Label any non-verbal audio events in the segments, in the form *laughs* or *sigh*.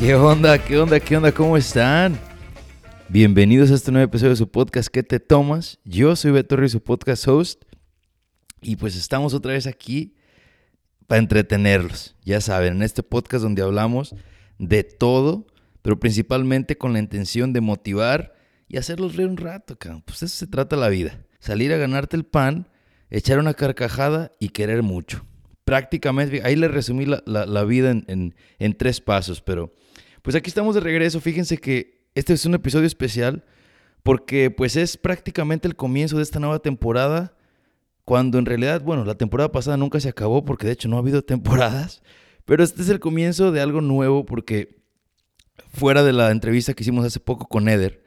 ¿Qué onda? ¿Qué onda? ¿Qué onda? ¿Cómo están? Bienvenidos a este nuevo episodio de su podcast ¿Qué te tomas? Yo soy Beto Ruiz, su podcast host. Y pues estamos otra vez aquí para entretenerlos. Ya saben, en este podcast donde hablamos de todo, pero principalmente con la intención de motivar y hacerlos reír un rato, cabrón. Pues eso se trata la vida. Salir a ganarte el pan, echar una carcajada y querer mucho. Prácticamente, ahí le resumí la, vida en, en tres pasos, pero pues aquí estamos de regreso. Fíjense que este es un episodio especial porque pues es prácticamente el comienzo de esta nueva temporada cuando en realidad, bueno, la temporada pasada nunca se acabó porque de hecho no ha habido *laughs* temporadas, pero este es el comienzo de algo nuevo porque fuera de la entrevista que hicimos hace poco con Eder,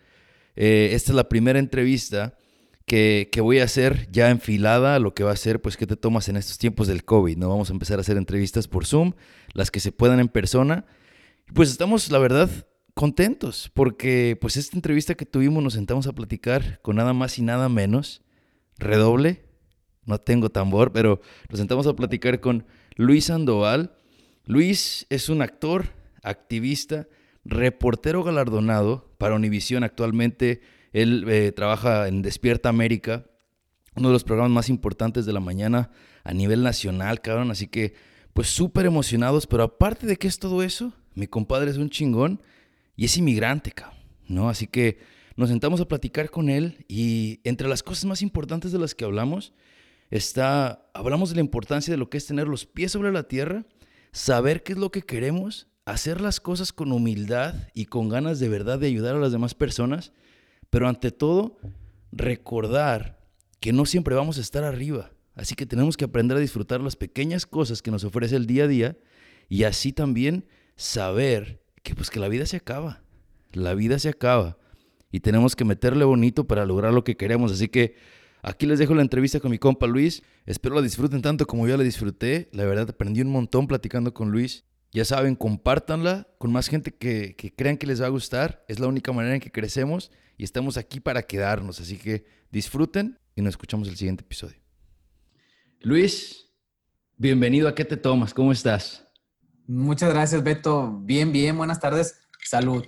eh, esta es la primera entrevista que, que, voy a hacer ya enfilada lo que va a ser, pues, qué te tomas en estos tiempos del COVID, ¿no? Vamos a empezar a hacer entrevistas por Zoom, las que se puedan en persona pues estamos, la verdad, contentos porque pues esta entrevista que tuvimos nos sentamos a platicar con nada más y nada menos, redoble, no tengo tambor, pero nos sentamos a platicar con Luis Sandoval. Luis es un actor, activista, reportero galardonado para Univisión actualmente. Él eh, trabaja en Despierta América, uno de los programas más importantes de la mañana a nivel nacional, cabrón. Así que, pues súper emocionados, pero aparte de que es todo eso, mi compadre es un chingón y es inmigrante, ¿no? Así que nos sentamos a platicar con él y entre las cosas más importantes de las que hablamos está, hablamos de la importancia de lo que es tener los pies sobre la tierra, saber qué es lo que queremos, hacer las cosas con humildad y con ganas de verdad de ayudar a las demás personas, pero ante todo, recordar que no siempre vamos a estar arriba. Así que tenemos que aprender a disfrutar las pequeñas cosas que nos ofrece el día a día y así también saber que pues que la vida se acaba. La vida se acaba y tenemos que meterle bonito para lograr lo que queremos. Así que aquí les dejo la entrevista con mi compa Luis. Espero la disfruten tanto como yo la disfruté. La verdad aprendí un montón platicando con Luis. Ya saben, compártanla con más gente que, que crean que les va a gustar. Es la única manera en que crecemos y estamos aquí para quedarnos. Así que disfruten y nos escuchamos el siguiente episodio. Luis, bienvenido a ¿Qué te tomas? ¿Cómo estás? Muchas gracias, Beto. Bien, bien, buenas tardes. Salud.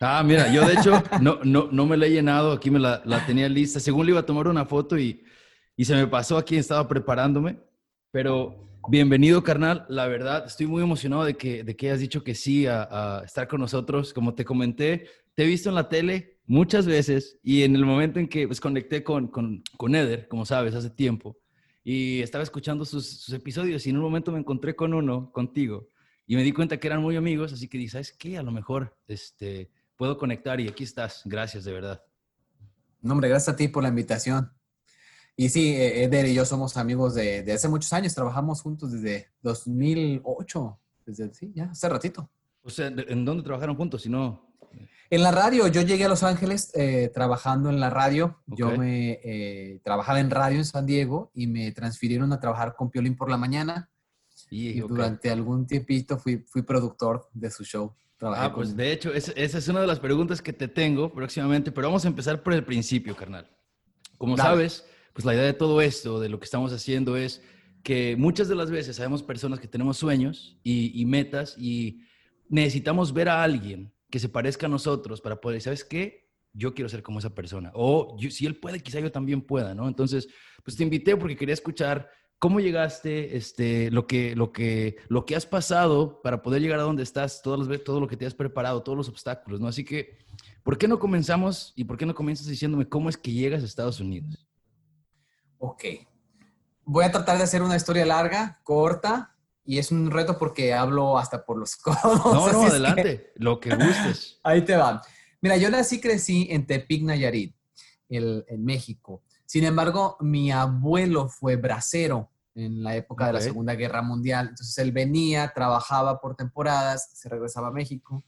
Ah, mira, yo de hecho no, no, no me la he llenado, aquí me la, la, tenía lista. Según le iba a tomar una foto y, y se me pasó aquí, estaba preparándome. Pero bienvenido, carnal. La verdad, estoy muy emocionado de que, de que hayas dicho que sí a, estar con nosotros. Como te comenté, te he visto en la tele muchas veces y en el momento en que pues, conecté con, con, con Eder, como sabes, hace tiempo, y estaba escuchando sus, sus episodios y en un momento me encontré con uno, contigo y me di cuenta que eran muy amigos, así que dije, ¿sabes qué? A lo mejor este, puedo conectar y aquí estás. Gracias, de verdad. No, hombre, gracias a ti por la invitación. Y sí, e-, Eder y yo somos amigos de, de hace muchos años, trabajamos juntos desde 2008, desde, sí, ya, hace ratito. O sea, ¿en dónde trabajaron juntos? Si no... En la radio, yo llegué a Los Ángeles eh, trabajando en la radio. Yo me eh, trabajaba en radio en San Diego y me transfirieron a trabajar con Piolín por la mañana y durante algún tiempito fui, fui productor de su show. ah, pues de hecho, esa, es una de las preguntas que te tengo próximamente, pero vamos a empezar por el principio, carnal. Como sabes, pues la idea de todo esto, de lo que estamos haciendo es que muchas de las veces sabemos personas que tenemos sueños y, metas y necesitamos ver a alguien que se parezca a nosotros para poder, ¿sabes qué? Yo quiero ser como esa persona. O si él puede, quizá yo también pueda, ¿no? Entonces, pues te invité porque quería escuchar ¿Cómo llegaste? Este, lo, que, lo, que, lo que has pasado para poder llegar a donde estás, todo, todo lo que te has preparado, todos los obstáculos, ¿no? Así que, ¿por qué no comenzamos y por qué no comienzas diciéndome cómo es que llegas a Estados Unidos? Ok. Voy a tratar de hacer una historia larga, corta, y es un reto porque hablo hasta por los *laughs* codos. No, no, adelante, lo que gustes. *laughs* Ahí te va. Mira, yo nací, crecí en Tepic, Nayarit, en México. Sin embargo, mi abuelo fue bracero en la época de la Segunda Guerra Mundial. Entonces él venía, trabajaba por temporadas, se regresaba a México,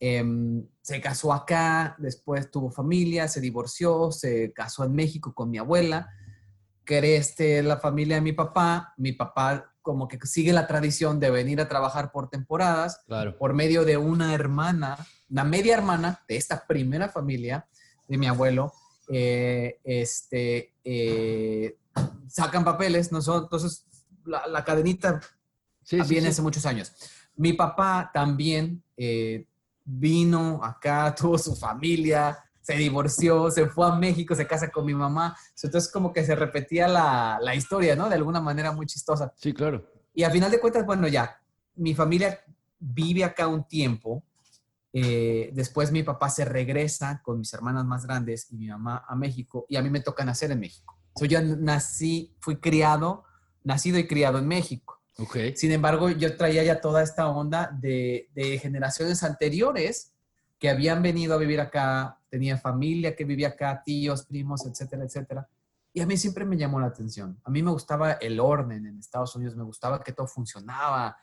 em, se casó acá, después tuvo familia, se divorció, se casó en México con mi abuela, crece la familia de mi papá, mi papá como que sigue la tradición de venir a trabajar por temporadas, por medio de una hermana, una media hermana de esta primera familia de mi abuelo, eh, este, eh, sacan papeles, ¿no? entonces la, la cadenita viene hace muchos años. Mi papá también eh, vino acá, *laughs* tuvo su familia, se divorció, se fue a México, se casa con mi mamá. Entonces como que se repetía la, la historia, ¿no? De alguna manera muy chistosa. Sí, claro. Y a final de cuentas, bueno, ya, mi familia vive acá un tiempo. Eh, después mi papá se regresa con mis hermanas más grandes y mi mamá a México y a mí me toca nacer en México. So, yo nací, fui criado, nacido y criado en México. Okay. Sin embargo, yo traía ya toda esta onda de, de generaciones anteriores que habían venido a vivir acá, tenía familia que vivía acá, tíos, primos, etcétera, etcétera. Y a mí siempre me llamó la atención. A mí me gustaba el orden en Estados Unidos, me gustaba que todo funcionaba.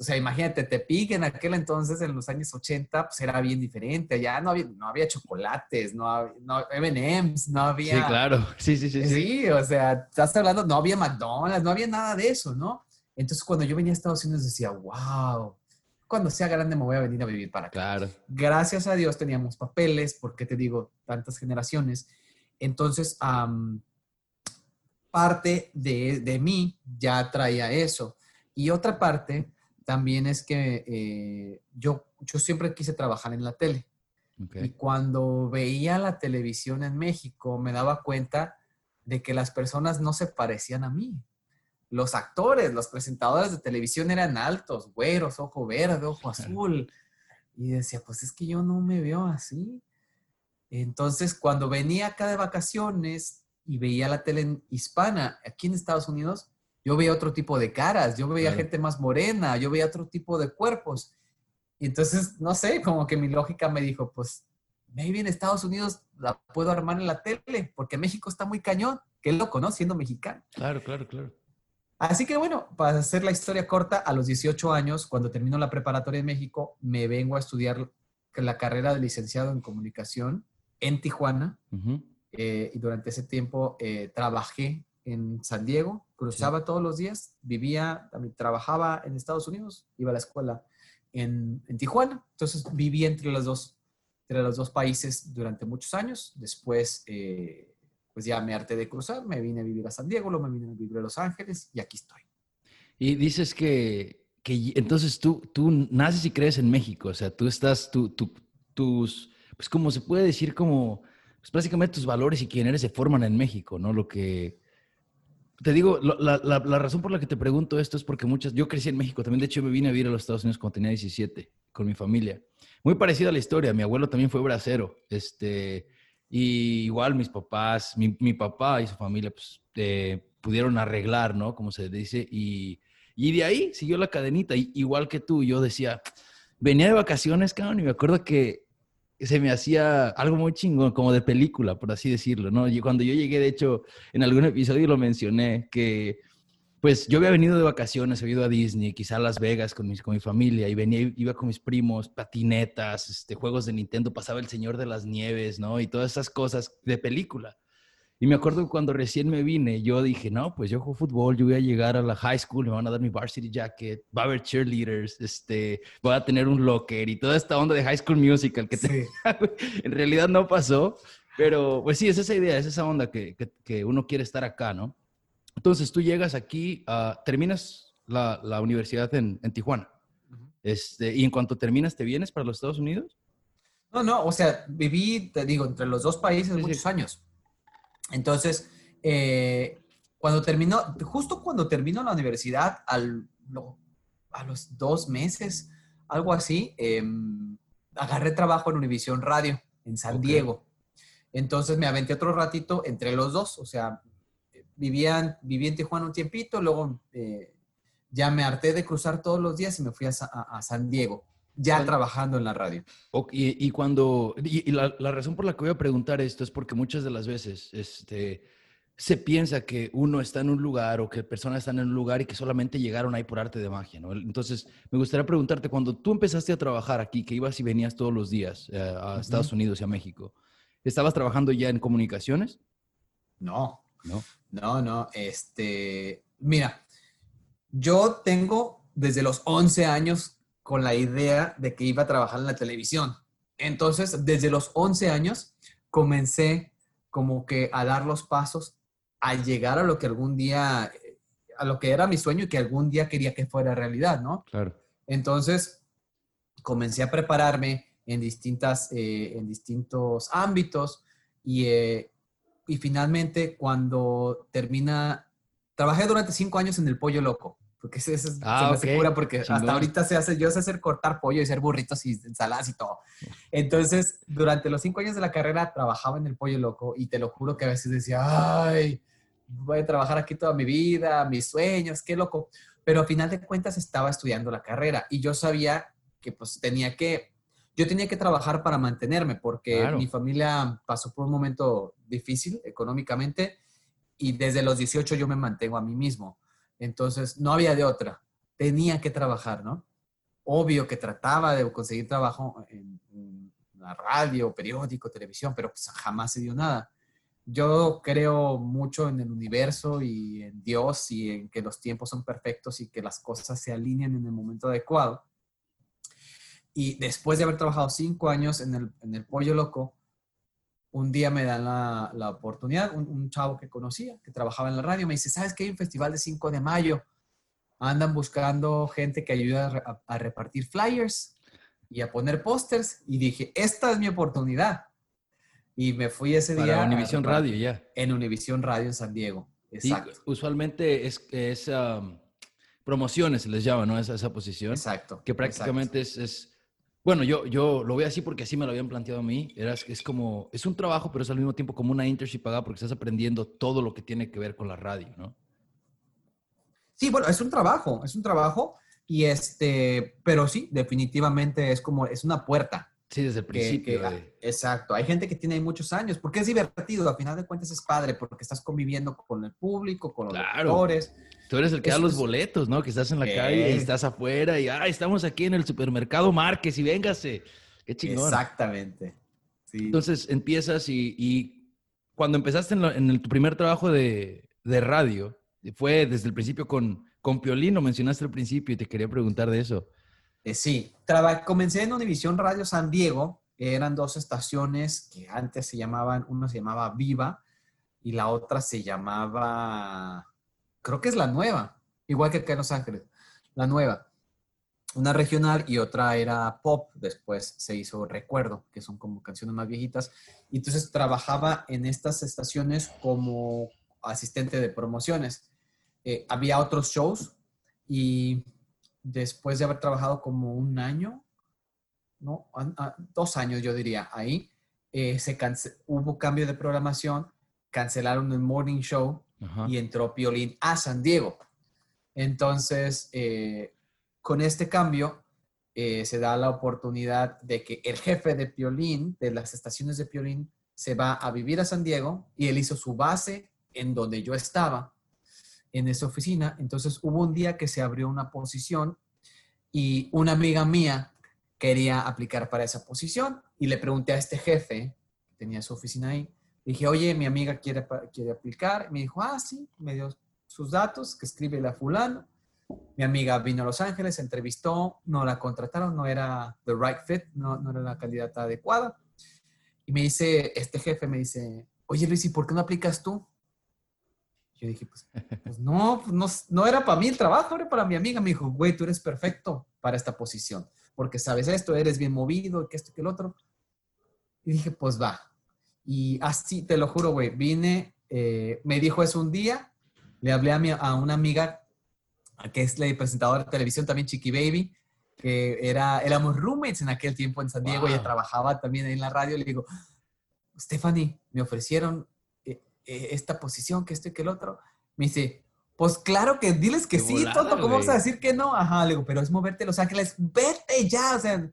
O sea, imagínate, Tepic en aquel entonces, en los años 80, pues era bien diferente. Ya no había, no había chocolates, no había no, M&M's, no había... Sí, claro. Sí, sí, sí, sí. Sí, o sea, estás hablando, no había McDonald's, no había nada de eso, ¿no? Entonces, cuando yo venía a Estados Unidos decía, wow, cuando sea grande me voy a venir a vivir para acá. Claro. Gracias a Dios teníamos papeles, porque te digo, tantas generaciones. Entonces, um, parte de, de, mí ya traía eso. Y otra parte también es que eh, yo, yo siempre quise trabajar en la tele. Okay. Y cuando veía la televisión en México, me daba cuenta de que las personas no se parecían a mí los actores, los presentadores de televisión eran altos, güeros, ojo verde, ojo azul. Y decía, pues es que yo no me veo así. Entonces, cuando venía acá de vacaciones y veía la tele hispana aquí en Estados Unidos, yo veía otro tipo de caras, yo veía gente más morena, yo veía otro tipo de cuerpos. Y entonces, no sé, como que mi lógica me dijo, pues, maybe en Estados Unidos la puedo armar en la tele, porque México está muy cañón. Qué loco, ¿no? Siendo mexicano. Claro, claro, claro. Así que bueno, para hacer la historia corta, a los 18 años, cuando termino la preparatoria en México, me vengo a estudiar la carrera de licenciado en comunicación en Tijuana. Uh -huh. eh, y durante ese tiempo eh, trabajé en San Diego, cruzaba sí. todos los días, vivía, también trabajaba en Estados Unidos, iba a la escuela en, en Tijuana. Entonces viví entre los dos, entre los dos países durante muchos años. Después eh, pues ya me harté de cruzar, me vine a vivir a San Diego, luego me vine a vivir a Los Ángeles y aquí estoy. Y dices que, que entonces tú, tú naces y crees en México, o sea, tú estás, tú, tú, tus, pues como se puede decir, como, pues básicamente tus valores y quién eres se forman en México, ¿no? Lo que, te digo, la, la, la, razón por la que te pregunto esto es porque muchas, yo crecí en México, también de hecho me vine a vivir a los Estados Unidos cuando tenía 17, con mi familia. Muy parecida a la historia, mi abuelo también fue bracero, este y igual mis papás, mi, mi papá y su familia, pues eh, pudieron arreglar, ¿no? Como se dice. Y, y de ahí siguió la cadenita. Y, igual que tú, yo decía, venía de vacaciones, cabrón, y me acuerdo que se me hacía algo muy chingón, como de película, por así decirlo, ¿no? Y cuando yo llegué, de hecho, en algún episodio lo mencioné, que pues yo había venido de vacaciones, he ido a Disney, quizá a Las Vegas con mi, con mi familia, y venía, iba con mis primos, patinetas, este, juegos de Nintendo, pasaba El Señor de las Nieves, ¿no? Y todas esas cosas de película. Y me acuerdo cuando recién me vine, yo dije, no, pues yo juego fútbol, yo voy a llegar a la high school, me van a dar mi varsity jacket, va a haber cheerleaders, este, voy a tener un locker y toda esta onda de high school musical que sí. *laughs* en realidad no pasó, pero pues sí, es esa idea, es esa onda que, que, que uno quiere estar acá, ¿no? Entonces tú llegas aquí, uh, terminas la, la universidad en, en Tijuana. Uh -huh. este, y en cuanto terminas, ¿te vienes para los Estados Unidos? No, no, o sea, viví, te digo, entre los dos países sí, muchos sí. años. Entonces, eh, cuando terminó, justo cuando terminó la universidad, al, a los dos meses, algo así, eh, agarré trabajo en Univisión Radio, en San okay. Diego. Entonces me aventé otro ratito entre los dos, o sea, vivía, viví en Tijuana un tiempito, luego eh, ya me harté de cruzar todos los días y me fui a, a, a San Diego, ya trabajando en la radio. Y, y cuando, y, y la, la, razón por la que voy a preguntar esto es porque muchas de las veces este, se piensa que uno está en un lugar o que personas están en un lugar y que solamente llegaron ahí por arte de magia, ¿no? Entonces, me gustaría preguntarte, cuando tú empezaste a trabajar aquí, que ibas y venías todos los días eh, a uh -huh. Estados Unidos y a México, ¿estabas trabajando ya en comunicaciones? No, no. No, no, este, mira, yo tengo desde los 11 años con la idea de que iba a trabajar en la televisión. Entonces, desde los 11 años comencé como que a dar los pasos a llegar a lo que algún día, a lo que era mi sueño y que algún día quería que fuera realidad, ¿no? Claro. Entonces, comencé a prepararme en, distintas, eh, en distintos ámbitos y, eh, y finalmente cuando termina, trabajé durante cinco años en el Pollo Loco, porque ese Ah, se me cura porque hasta Chingón. ahorita se hace, yo sé hacer cortar pollo y hacer burritos y ensaladas y todo. Entonces, durante los cinco años de la carrera trabajaba en el Pollo Loco y te lo juro que a veces decía, ay, voy a trabajar aquí toda mi vida, mis sueños, qué loco. Pero a final de cuentas estaba estudiando la carrera y yo sabía que pues tenía que, yo tenía que trabajar para mantenerme porque Claro. mi familia pasó por un momento difícil económicamente y desde los 18 yo me mantengo a mí mismo. Entonces, no había de otra. Tenía que trabajar, ¿no? Obvio que trataba de conseguir trabajo en, la radio, periódico, televisión, pero pues jamás se dio nada. Yo creo mucho en el universo y en Dios y en que los tiempos son perfectos y que las cosas se alinean en el momento adecuado. Y después de haber trabajado cinco años en el, en el Pollo Loco, un día me dan la, la oportunidad, un, un chavo que conocía, que trabajaba en la radio, me dice, ¿sabes qué? Hay un festival de 5 de mayo. Andan buscando gente que ayude a, re- a- a repartir flyers y a poner pósters. Y dije, esta es mi oportunidad. Y me fui ese día. Para a Univisión Radio, ya. En Univisión Radio en San Diego. Sí, usualmente es, es um, promociones, les llama, ¿no? Esa, esa posición. Exacto. Que prácticamente es, es- Bueno, yo, yo lo veo así porque así me lo habían planteado a mí. Era, es como... Es un trabajo, pero es al mismo tiempo como una internship pagada porque estás aprendiendo todo lo que tiene que ver con la radio, ¿no? Sí, bueno, es un trabajo, es un trabajo. Y este, pero sí, definitivamente es como, es una puerta. Sí, desde el principio. que- de- exacto. Hay gente que tiene muchos años, porque es divertido, a final de cuentas es padre, porque estás conviviendo con el público, con los Claro. lectores. Tú eres el que da los boletos, ¿no? Que estás en la calle y estás afuera y, ah, estamos aquí en el supermercado Márquez y véngase. Qué chingón. Exactamente. Sí. Entonces empiezas y, y cuando empezaste en, lo- en el- tu primer trabajo de, de radio, fue desde el principio con, con Piolín, lo mencionaste al principio y te quería preguntar de eso. Eh, sí, Traba- comencé en Univisión Radio San Diego, eran dos estaciones que antes se llamaban, una se llamaba Viva y la otra se llamaba, creo que es la nueva, igual que acá en Los Ángeles, la nueva. Una regional y otra era pop, después se hizo Recuerdo, que son como canciones más viejitas. Y entonces trabajaba en estas estaciones como asistente de promociones. Eh, había otros shows y después de haber trabajado como un año, no, An- a- dos años yo diría, ahí, eh, se hubo cambio de programación, cancelaron el morning show Y entró Piolín a San Diego. Entonces, eh, con este cambio, eh, se da la oportunidad de que el jefe de Piolín, de las estaciones de Piolín, se va a vivir a San Diego y él hizo su base en donde yo estaba, en esa oficina. Entonces, hubo un día que se abrió una posición y una amiga mía quería aplicar para esa posición y le pregunté a este jefe, que tenía su oficina ahí, dije, oye, mi amiga quiere, quiere aplicar. Me dijo, ah, sí, me dio sus datos, que escribe a fulano. Mi amiga vino a Los Ángeles, entrevistó, no la contrataron, no era the right fit, no, no era la candidata adecuada. Y me dice, este jefe me dice, oye Luis, ¿y por qué no aplicas tú? Yo dije, pues, pues no, pues no, no era para mí el trabajo, era para mi amiga. Me dijo, güey, tú eres perfecto para esta posición, porque sabes esto, eres bien movido, que esto, que el otro. Y dije, pues va. Y así, te lo juro, güey, vine, eh, me dijo eso un día, le hablé a, mi- a una amiga que es la presentadora de televisión también, Chiqui Baby, que era, éramos roommates en aquel tiempo en San Diego, Wow. ella trabajaba también en la radio, le digo, Stephanie, me ofrecieron eh, eh, esta posición, que esto y que el otro. Me dice, pues claro que diles que sí, volada, tonto, ¿cómo vas a decir que no? Ajá, le digo, pero es moverte a Los Ángeles, vete ya, o sea.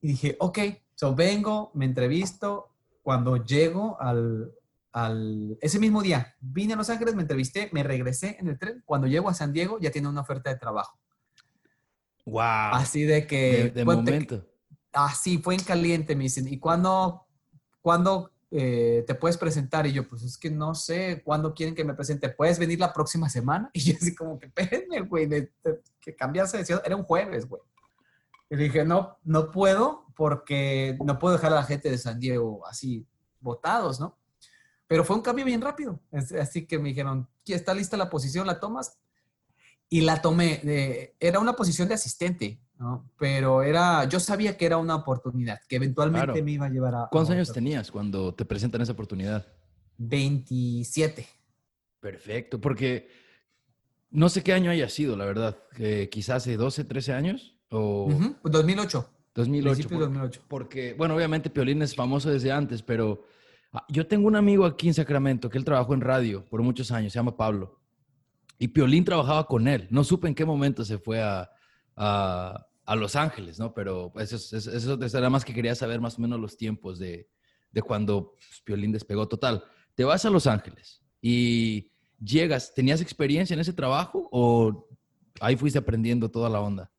Y dije, ok, so vengo, me entrevisto, cuando llego al, al, ese mismo día, vine a Los Ángeles, me entrevisté, me regresé en el tren, cuando llego a San Diego ya tiene una oferta de trabajo. Wow. Así de que... De, momento. Así fue en caliente, me dicen, ¿y cuándo, cuándo eh, te puedes presentar? Y yo, pues es que no sé, ¿cuándo quieren que me presente? ¿Puedes venir la próxima semana? *laughs* Y yo así como que, espérenme, güey, que cambiase de ciudad. Era un jueves, güey. Y dije, no, no puedo porque no puedo dejar a la gente de San Diego así votados, ¿no? Pero fue un cambio bien rápido. Así que me dijeron, "¿Ya ¿está lista la posición? ¿La tomas? Y la tomé. era una posición de asistente. ¿no? Pero era, yo sabía que era una oportunidad, que eventualmente me iba a llevar a... ¿Cuántos años tenías cuando te presentan esa oportunidad? 27. Perfecto, porque no sé qué año haya sido, la verdad. quizás hace 12, 13 años. O... 2008. 2008. 2008. Porque, bueno, obviamente Piolín es famoso desde antes, pero ah, yo tengo un amigo aquí en Sacramento que él trabajó en radio por muchos años, se llama Pablo. Y Piolín trabajaba con él. No supe en qué momento se fue a, a, Los Ángeles, ¿no? Pero eso, eso, eso, era más que quería saber más o menos los tiempos de, de cuando pues, Piolín despegó. Total, te vas a Los Ángeles y llegas. ¿Tenías experiencia en ese trabajo o ahí fuiste aprendiendo toda la onda?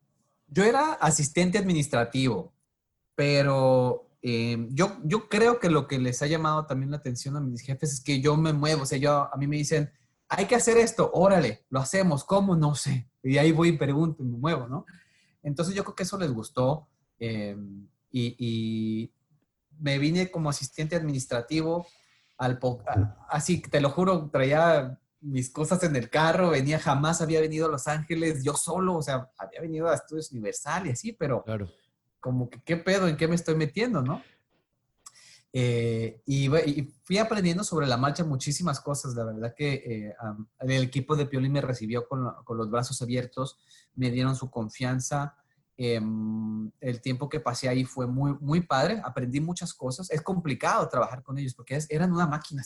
Yo era asistente administrativo, pero eh, yo, yo creo que lo que les ha llamado también la atención a mis jefes es que yo me muevo. O sea, yo, a mí me dicen, hay que hacer esto, órale, lo hacemos, ¿cómo? No sé. Y ahí voy y pregunto y me muevo, ¿no? Entonces yo creo que eso les gustó eh, y, me vine como asistente administrativo al así, te lo juro, traía mis cosas en el carro, venía, jamás había venido a Los Ángeles yo solo, o sea, había venido a Estudios Universal y así, pero claro. como que qué pedo, en qué me estoy metiendo, ¿no? Eh, y, fui aprendiendo sobre la marcha muchísimas cosas. La verdad que eh, el equipo de Piolín me recibió con, los brazos abiertos, me dieron su confianza. Em, el tiempo que pasé ahí fue muy, muy padre, aprendí muchas cosas. Es complicado trabajar con ellos porque eran una máquina.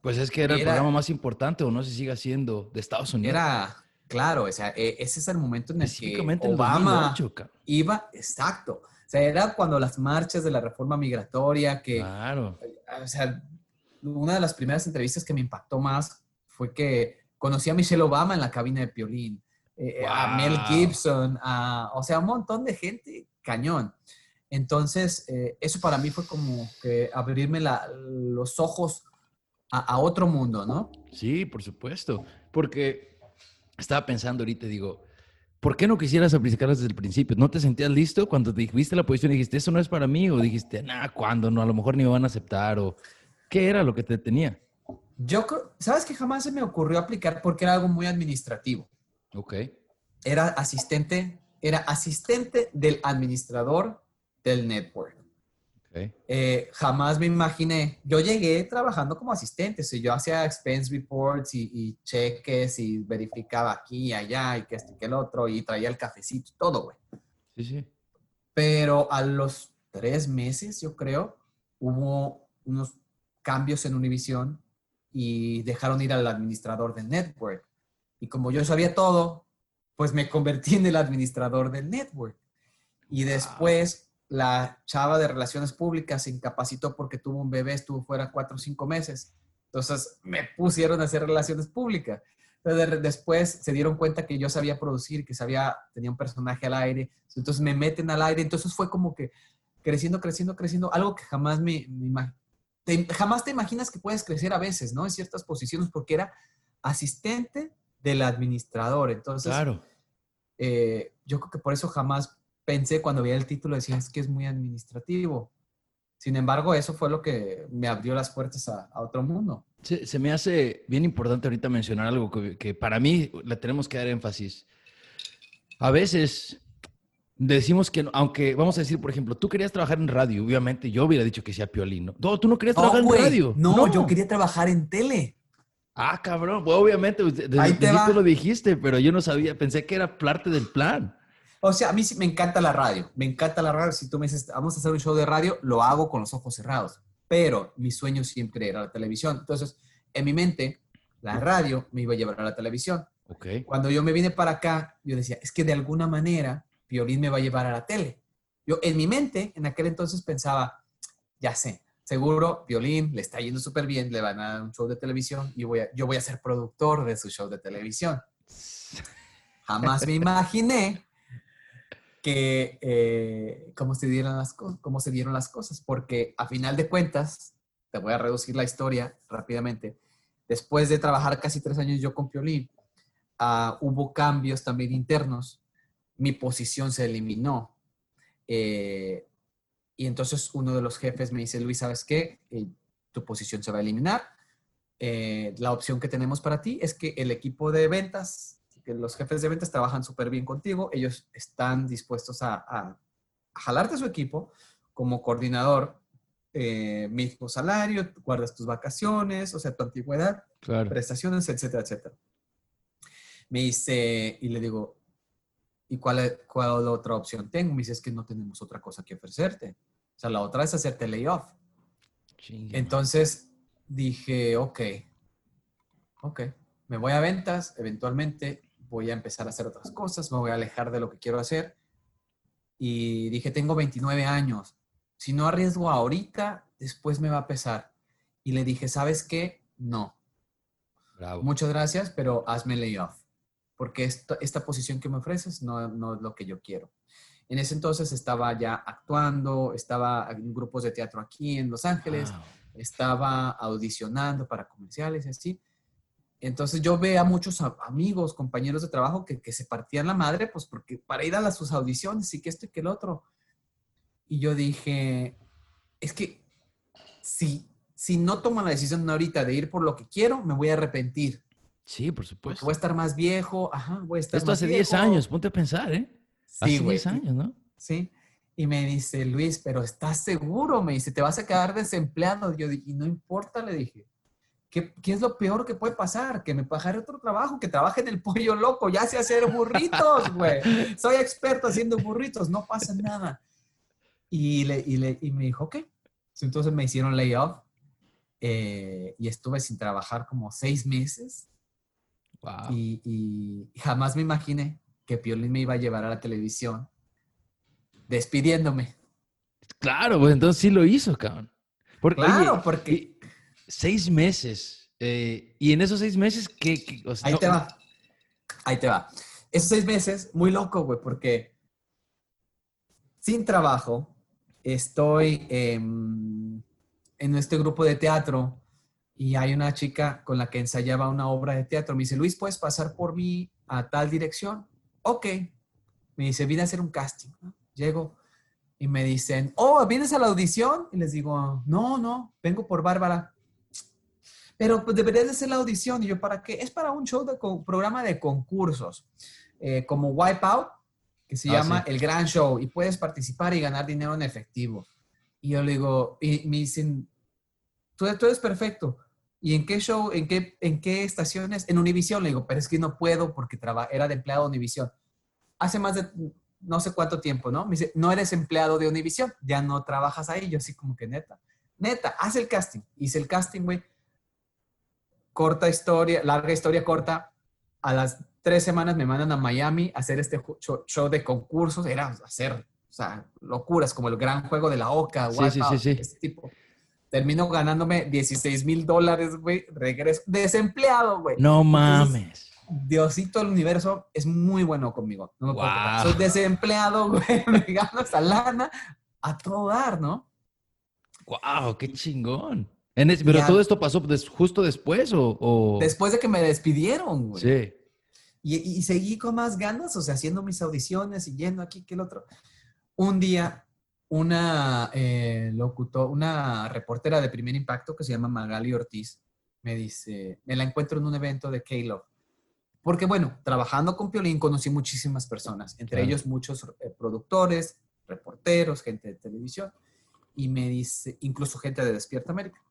Pues es que era, el programa más importante o no se sigue haciendo de Estados Unidos. Era, claro, o sea, e, ese es el momento en el que Obama iba, exacto o sea, era cuando las marchas de la reforma migratoria, que... Claro. O sea, una de las primeras entrevistas que me impactó más fue que conocí a Michelle Obama en la cabina de Piolín, eh, a Mel Gibson, a, o sea, un montón de gente cañón. Entonces, eh, eso para mí fue como que abrirme los ojos a, a, otro mundo, ¿no? Sí, por supuesto, porque estaba pensando ahorita, digo, ¿por qué no quisieras aplicarlas desde el principio? ¿No te sentías listo cuando te dijiste la posición y dijiste, eso no es para mí? ¿O dijiste, nah, ¿cuándo? No, a lo mejor ni me van a aceptar. ¿O qué era lo que te tenía? Yo, ¿sabes que jamás se me ocurrió aplicar porque era algo muy administrativo? Ok. Era asistente, era asistente del administrador del network. Eh, jamás me imaginé, yo llegué trabajando como asistente, si yo hacía expense reports y, cheques y verificaba aquí y allá y que este y que el otro y traía el cafecito, todo, güey. Sí, sí. Pero a los tres meses, yo creo, hubo unos cambios en Univision y dejaron ir al administrador del network. Y como yo sabía todo, pues me convertí en el administrador del network. Y después la chava de relaciones públicas se incapacitó porque tuvo un bebé, estuvo fuera cuatro o cinco meses. Entonces me pusieron a hacer relaciones públicas. después se dieron cuenta que yo sabía producir, que sabía, tenía un personaje al aire. Entonces me meten al aire. Entonces fue como que creciendo, creciendo, creciendo. Algo que jamás me, te, jamás te imaginas que puedes crecer a veces, ¿no? En ciertas posiciones, porque era asistente del administrador. Entonces, claro. Eh, yo creo que por eso jamás pensé cuando vi el título, decía, es que es muy administrativo. Sin embargo, eso fue lo que me abrió las puertas a, otro mundo. Se, me hace bien importante ahorita mencionar algo que, para mí le tenemos que dar énfasis. A veces decimos que, aunque vamos a decir, por ejemplo, tú querías trabajar en radio, obviamente yo hubiera dicho que sea piolino. No, tú no querías trabajar en radio. No, yo quería trabajar en tele. Ah, cabrón. obviamente, desde el principio lo dijiste, pero yo no sabía, pensé que era parte del plan. O sea, a mí sí me encanta la radio, me encanta la radio. Si tú me dices, vamos a hacer un show de radio, lo hago con los ojos cerrados. Pero mi sueño siempre era la televisión. Entonces, en mi mente, la radio me iba a llevar a la televisión. Okay. Cuando yo me vine para acá, yo decía, es que de alguna manera Violín me va a llevar a la tele. Yo en mi mente, en aquel entonces pensaba, ya sé, seguro Violín le está yendo súper bien, le van a dar un show de televisión y voy yo voy a ser productor de su show de televisión. *laughs* Jamás me imaginé que eh, cómo, se dieron las cómo se dieron las cosas, porque a final de cuentas, te voy a reducir la historia rápidamente, después de trabajar casi tres años yo con Piolín, ah, hubo cambios también internos, mi posición se eliminó. Eh, y entonces uno de los jefes me dice, Luis, ¿sabes qué? Eh, tu posición se va a eliminar. la opción que tenemos para ti es que el equipo de ventas que los jefes de ventas trabajan súper bien contigo, ellos están dispuestos a, a, jalarte su equipo como coordinador, eh, mismo salario, guardas tus vacaciones, o sea, tu antigüedad, prestaciones, etcétera, etcétera. Me dice, y le digo, ¿y cuál, cuál otra opción tengo? Me dice, es que no tenemos otra cosa que ofrecerte. O sea, la otra es hacerte layoff. Entonces dije, ok, ok, me voy a ventas, eventualmente voy a empezar a hacer otras cosas, me voy a alejar de lo que quiero hacer. Y dije, tengo 29 años, si no arriesgo ahorita, después me va a pesar. Y le dije, ¿sabes qué? No. Muchas gracias, pero hazme layoff, porque esta, esta posición que me ofreces no, no es lo que yo quiero. En ese entonces estaba ya actuando, estaba en grupos de teatro aquí en Los Ángeles, estaba audicionando para comerciales y así. Entonces yo veía a muchos amigos, compañeros de trabajo que, que, se partían la madre, pues porque para ir a las, sus audiciones y que esto y que el otro. Y yo dije, es que si, si no tomo la decisión ahorita de ir por lo que quiero, me voy a arrepentir. Sí, por supuesto. voy a estar más viejo, ajá, voy a estar Esto hace 10 años, ponte a pensar, ¿eh? Sí, hace 10 años, ¿no? Sí. Y me dice, Luis, pero ¿estás seguro? Me dice, te vas a quedar desempleado. Yo dije, no importa, le dije. ¿Qué, ¿Qué, es lo peor que puede pasar? Que me pagare otro trabajo, que trabaje en el pollo loco, ya sé hacer burritos, güey. Soy experto haciendo burritos, no pasa nada. Y, le, y, le, y me dijo, ok. Entonces me hicieron layoff eh, y estuve sin trabajar como seis meses. Wow. Y, y, jamás me imaginé que Piolín me iba a llevar a la televisión despidiéndome. Claro, pues entonces sí lo hizo, cabrón. Porque, claro, porque... Seis meses. Eh, y en esos seis meses, ¿qué? Ahí te va. Ahí te va. Esos seis meses, muy loco, güey, porque sin trabajo, estoy en este grupo de teatro y hay una chica con la que ensayaba una obra de teatro. Me dice, Luis, ¿puedes pasar por mí a tal dirección? Ok. Me dice, vine a hacer un casting. Llego y me dicen, oh, ¿vienes a la audición? Y les digo, no, no, vengo por Bárbara. Pero pues deberías de hacer la audición. Y yo, ¿para qué? Es para un show de programa de concursos, eh, como Wipeout, que se ah, llama El Gran Show, y puedes participar y ganar dinero en efectivo. Y yo le digo, y me dicen, tú, tú eres perfecto. ¿Y en qué show, en qué, en qué estaciones? En Univision. Le digo, pero es que no puedo porque era de empleado de Univision. Hace más de no sé cuánto tiempo, ¿no? Me dice, no eres empleado de Univision, ya no trabajas ahí. Yo así como que neta, neta, haz el casting. Hice el casting, güey. Corta historia, larga historia corta. A las tres semanas me mandan a Miami a hacer este show, de concursos. Era hacer, o sea, locuras, como el gran juego de la OCA, sí, sí, sí, sí. Este tipo. Termino ganándome 16 mil dólares, güey. Regreso. Desempleado, güey. No mames. Diosito del universo es muy bueno conmigo. No me Soy desempleado, *laughs* güey. Me gano esa lana a todo dar, ¿no? ¡Wow! ¡Qué chingón! ¿Pero todo esto pasó justo después o, Después de que me despidieron, güey. Sí. Y, seguí con más ganas, o sea, haciendo mis audiciones y yendo aquí que el otro. Un día, una eh, locutor, una reportera de primer impacto que se llama Magali Ortiz, me dice, me la encuentro en un evento de K-Love porque bueno, trabajando con Piolín conocí muchísimas personas, entre ellos muchos eh, productores, reporteros, gente de televisión, y me dice, incluso gente de Despierta América.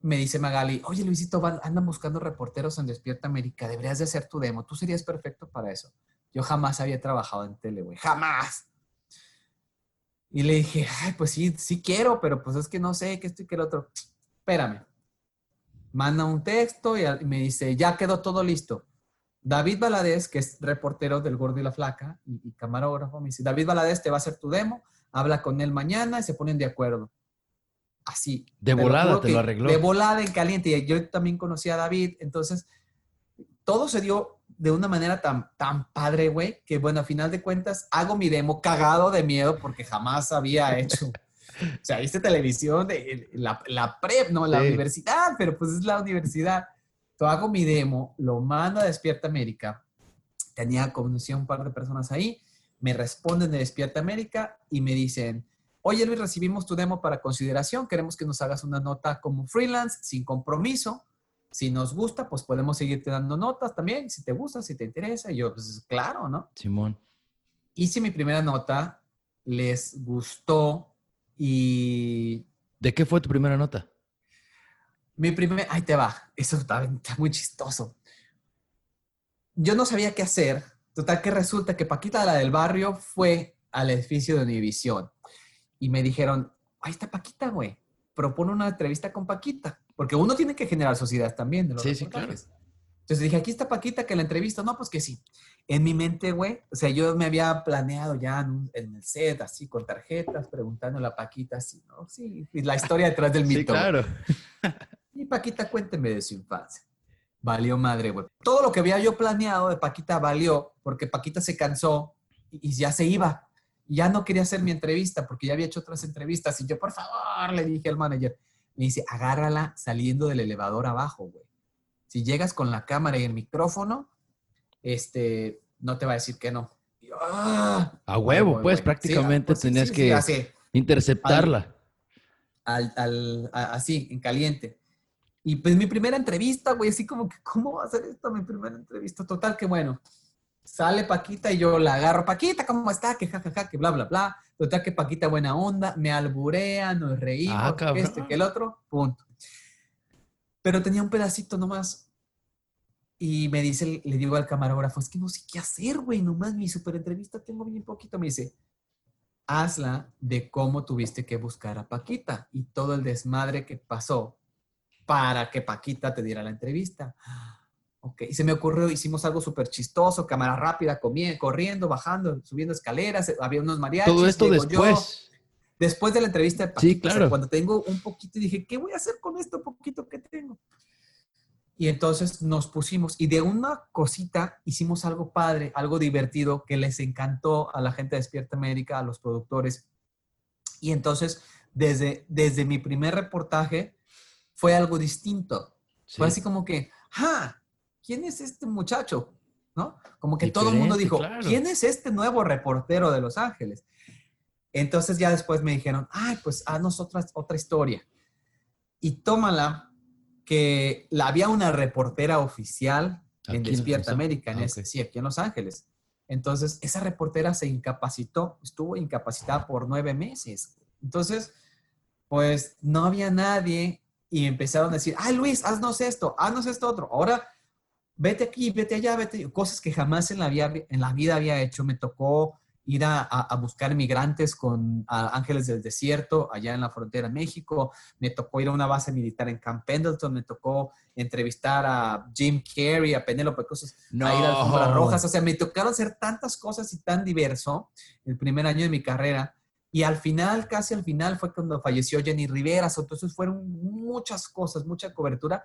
Me dice Magali, oye Luisito, andan buscando reporteros en Despierta América, deberías de hacer tu demo, tú serías perfecto para eso. Yo jamás había trabajado en tele, güey, jamás. Y le dije, ay, pues sí, sí quiero, pero pues es que no sé, que esto y que el otro. Espérame. Manda un texto y me dice, ya quedó todo listo. David Valadez, que es reportero del Gordo y la Flaca y, camarógrafo, me dice, David Valadez te va a hacer tu demo, habla con él mañana y se ponen de acuerdo. Así. De volada te lo arregló. De volada en caliente. Y yo también conocí a David, entonces todo se dio de una manera tan, tan padre, güey, que bueno, a final de cuentas hago mi demo cagado de miedo porque jamás había hecho. o sea, viste televisión de la, la prep, no la universidad, pero pues es la universidad. Hago mi demo, lo mando a Despierta América. Tenía conocido un par de personas ahí, me responden de Despierta América y me dicen, oye Luis, recibimos tu demo para consideración, queremos que nos hagas una nota como freelance, sin compromiso, Si nos gusta, pues podemos seguirte dando notas también, si te gusta, si te interesa. Y yo, pues claro, ¿no? Simón. Hice mi primera nota, les gustó y... ¿De qué fue tu primera nota? Mi primer, ahí te va, eso está, está muy chistoso. Yo no sabía qué hacer. Total que resulta que Paquita, la del barrio, fue al edificio de Univisión y me dijeron, ahí está Paquita, güey, propone una entrevista con Paquita, porque uno tiene que generar sociedad también de los sí, sí, claro. Entonces dije, aquí está Paquita que la entrevista, no, pues que sí. En mi mente, güey, o sea, yo me había planeado ya en, el set, así, con tarjetas, preguntándole a Paquita, así, ¿no? Sí, y la historia detrás del *laughs* mito. Sí, claro. *laughs* Y Paquita, cuénteme de su infancia. Valió madre, güey. Todo lo que había yo planeado de Paquita valió, porque Paquita se cansó y, y ya se iba ya no quería hacer mi entrevista porque ya había hecho otras entrevistas y yo, por favor, le dije al manager, me dice, agárrala saliendo del elevador abajo, güey. Si llegas con la cámara y el micrófono, este, no te va a decir que no. Ah, a huevo, pues prácticamente pues, tenías que interceptarla. Al, así, en caliente. Y pues mi primera entrevista, güey, así como que, ¿cómo va a ser esto mi primera entrevista? Total, que bueno. Sale Paquita y yo la agarro. Paquita, ¿cómo está? Que jajaja, que bla, bla, bla. Total que Paquita buena onda, me alburea, nos reímos, ah, que este, que el otro, punto. Pero tenía un pedacito nomás. Y me dice, le digo al camarógrafo, es que no sé qué hacer, güey, nomás mi super entrevista tengo bien poquito. Me dice, hazla de cómo tuviste que buscar a Paquita y todo el desmadre que pasó para que Paquita te diera la entrevista. Ok, y se me ocurrió, hicimos algo súper chistoso, cámara rápida, corriendo, bajando, subiendo escaleras, había unos mariachis. Todo esto después. después de la entrevista de Sí, claro. cuando tengo un poquito, dije, ¿qué voy a hacer con esto poquito que tengo? Y entonces nos pusimos, y de una cosita hicimos algo padre, algo divertido, que les encantó a la gente de Despierta América, a los productores. Y entonces, desde, desde mi primer reportaje, fue algo distinto. Fue así como que, ¡ah! ¿Quién es este muchacho? ¿No? Como que todo el mundo dijo, ¿quién es este nuevo reportero de Los Ángeles? Entonces ya después me dijeron, ay, pues haznos otra, otra historia. Y tómala, que la, había una reportera oficial en Despierta América, en ah, sí, aquí en Los Ángeles. Entonces, esa reportera se incapacitó, estuvo incapacitada por nueve meses. Entonces, pues no había nadie y empezaron a decir, ay Luis, haznos esto, haznos esto otro. Ahora vete aquí, vete allá, vete, cosas que jamás en la, vida, en la vida había hecho. Me tocó ir a, buscar migrantes con Ángeles del Desierto, allá en la frontera de México. Me tocó ir a una base militar en Camp Pendleton. Me tocó entrevistar a Jim Carrey, a Penélope cosas, no. a ir a las rojas. O sea, me tocaron hacer tantas cosas y tan diverso el primer año de mi carrera. Y al final, casi al final, fue cuando falleció Jenny Rivera. Entonces fueron muchas cosas, mucha cobertura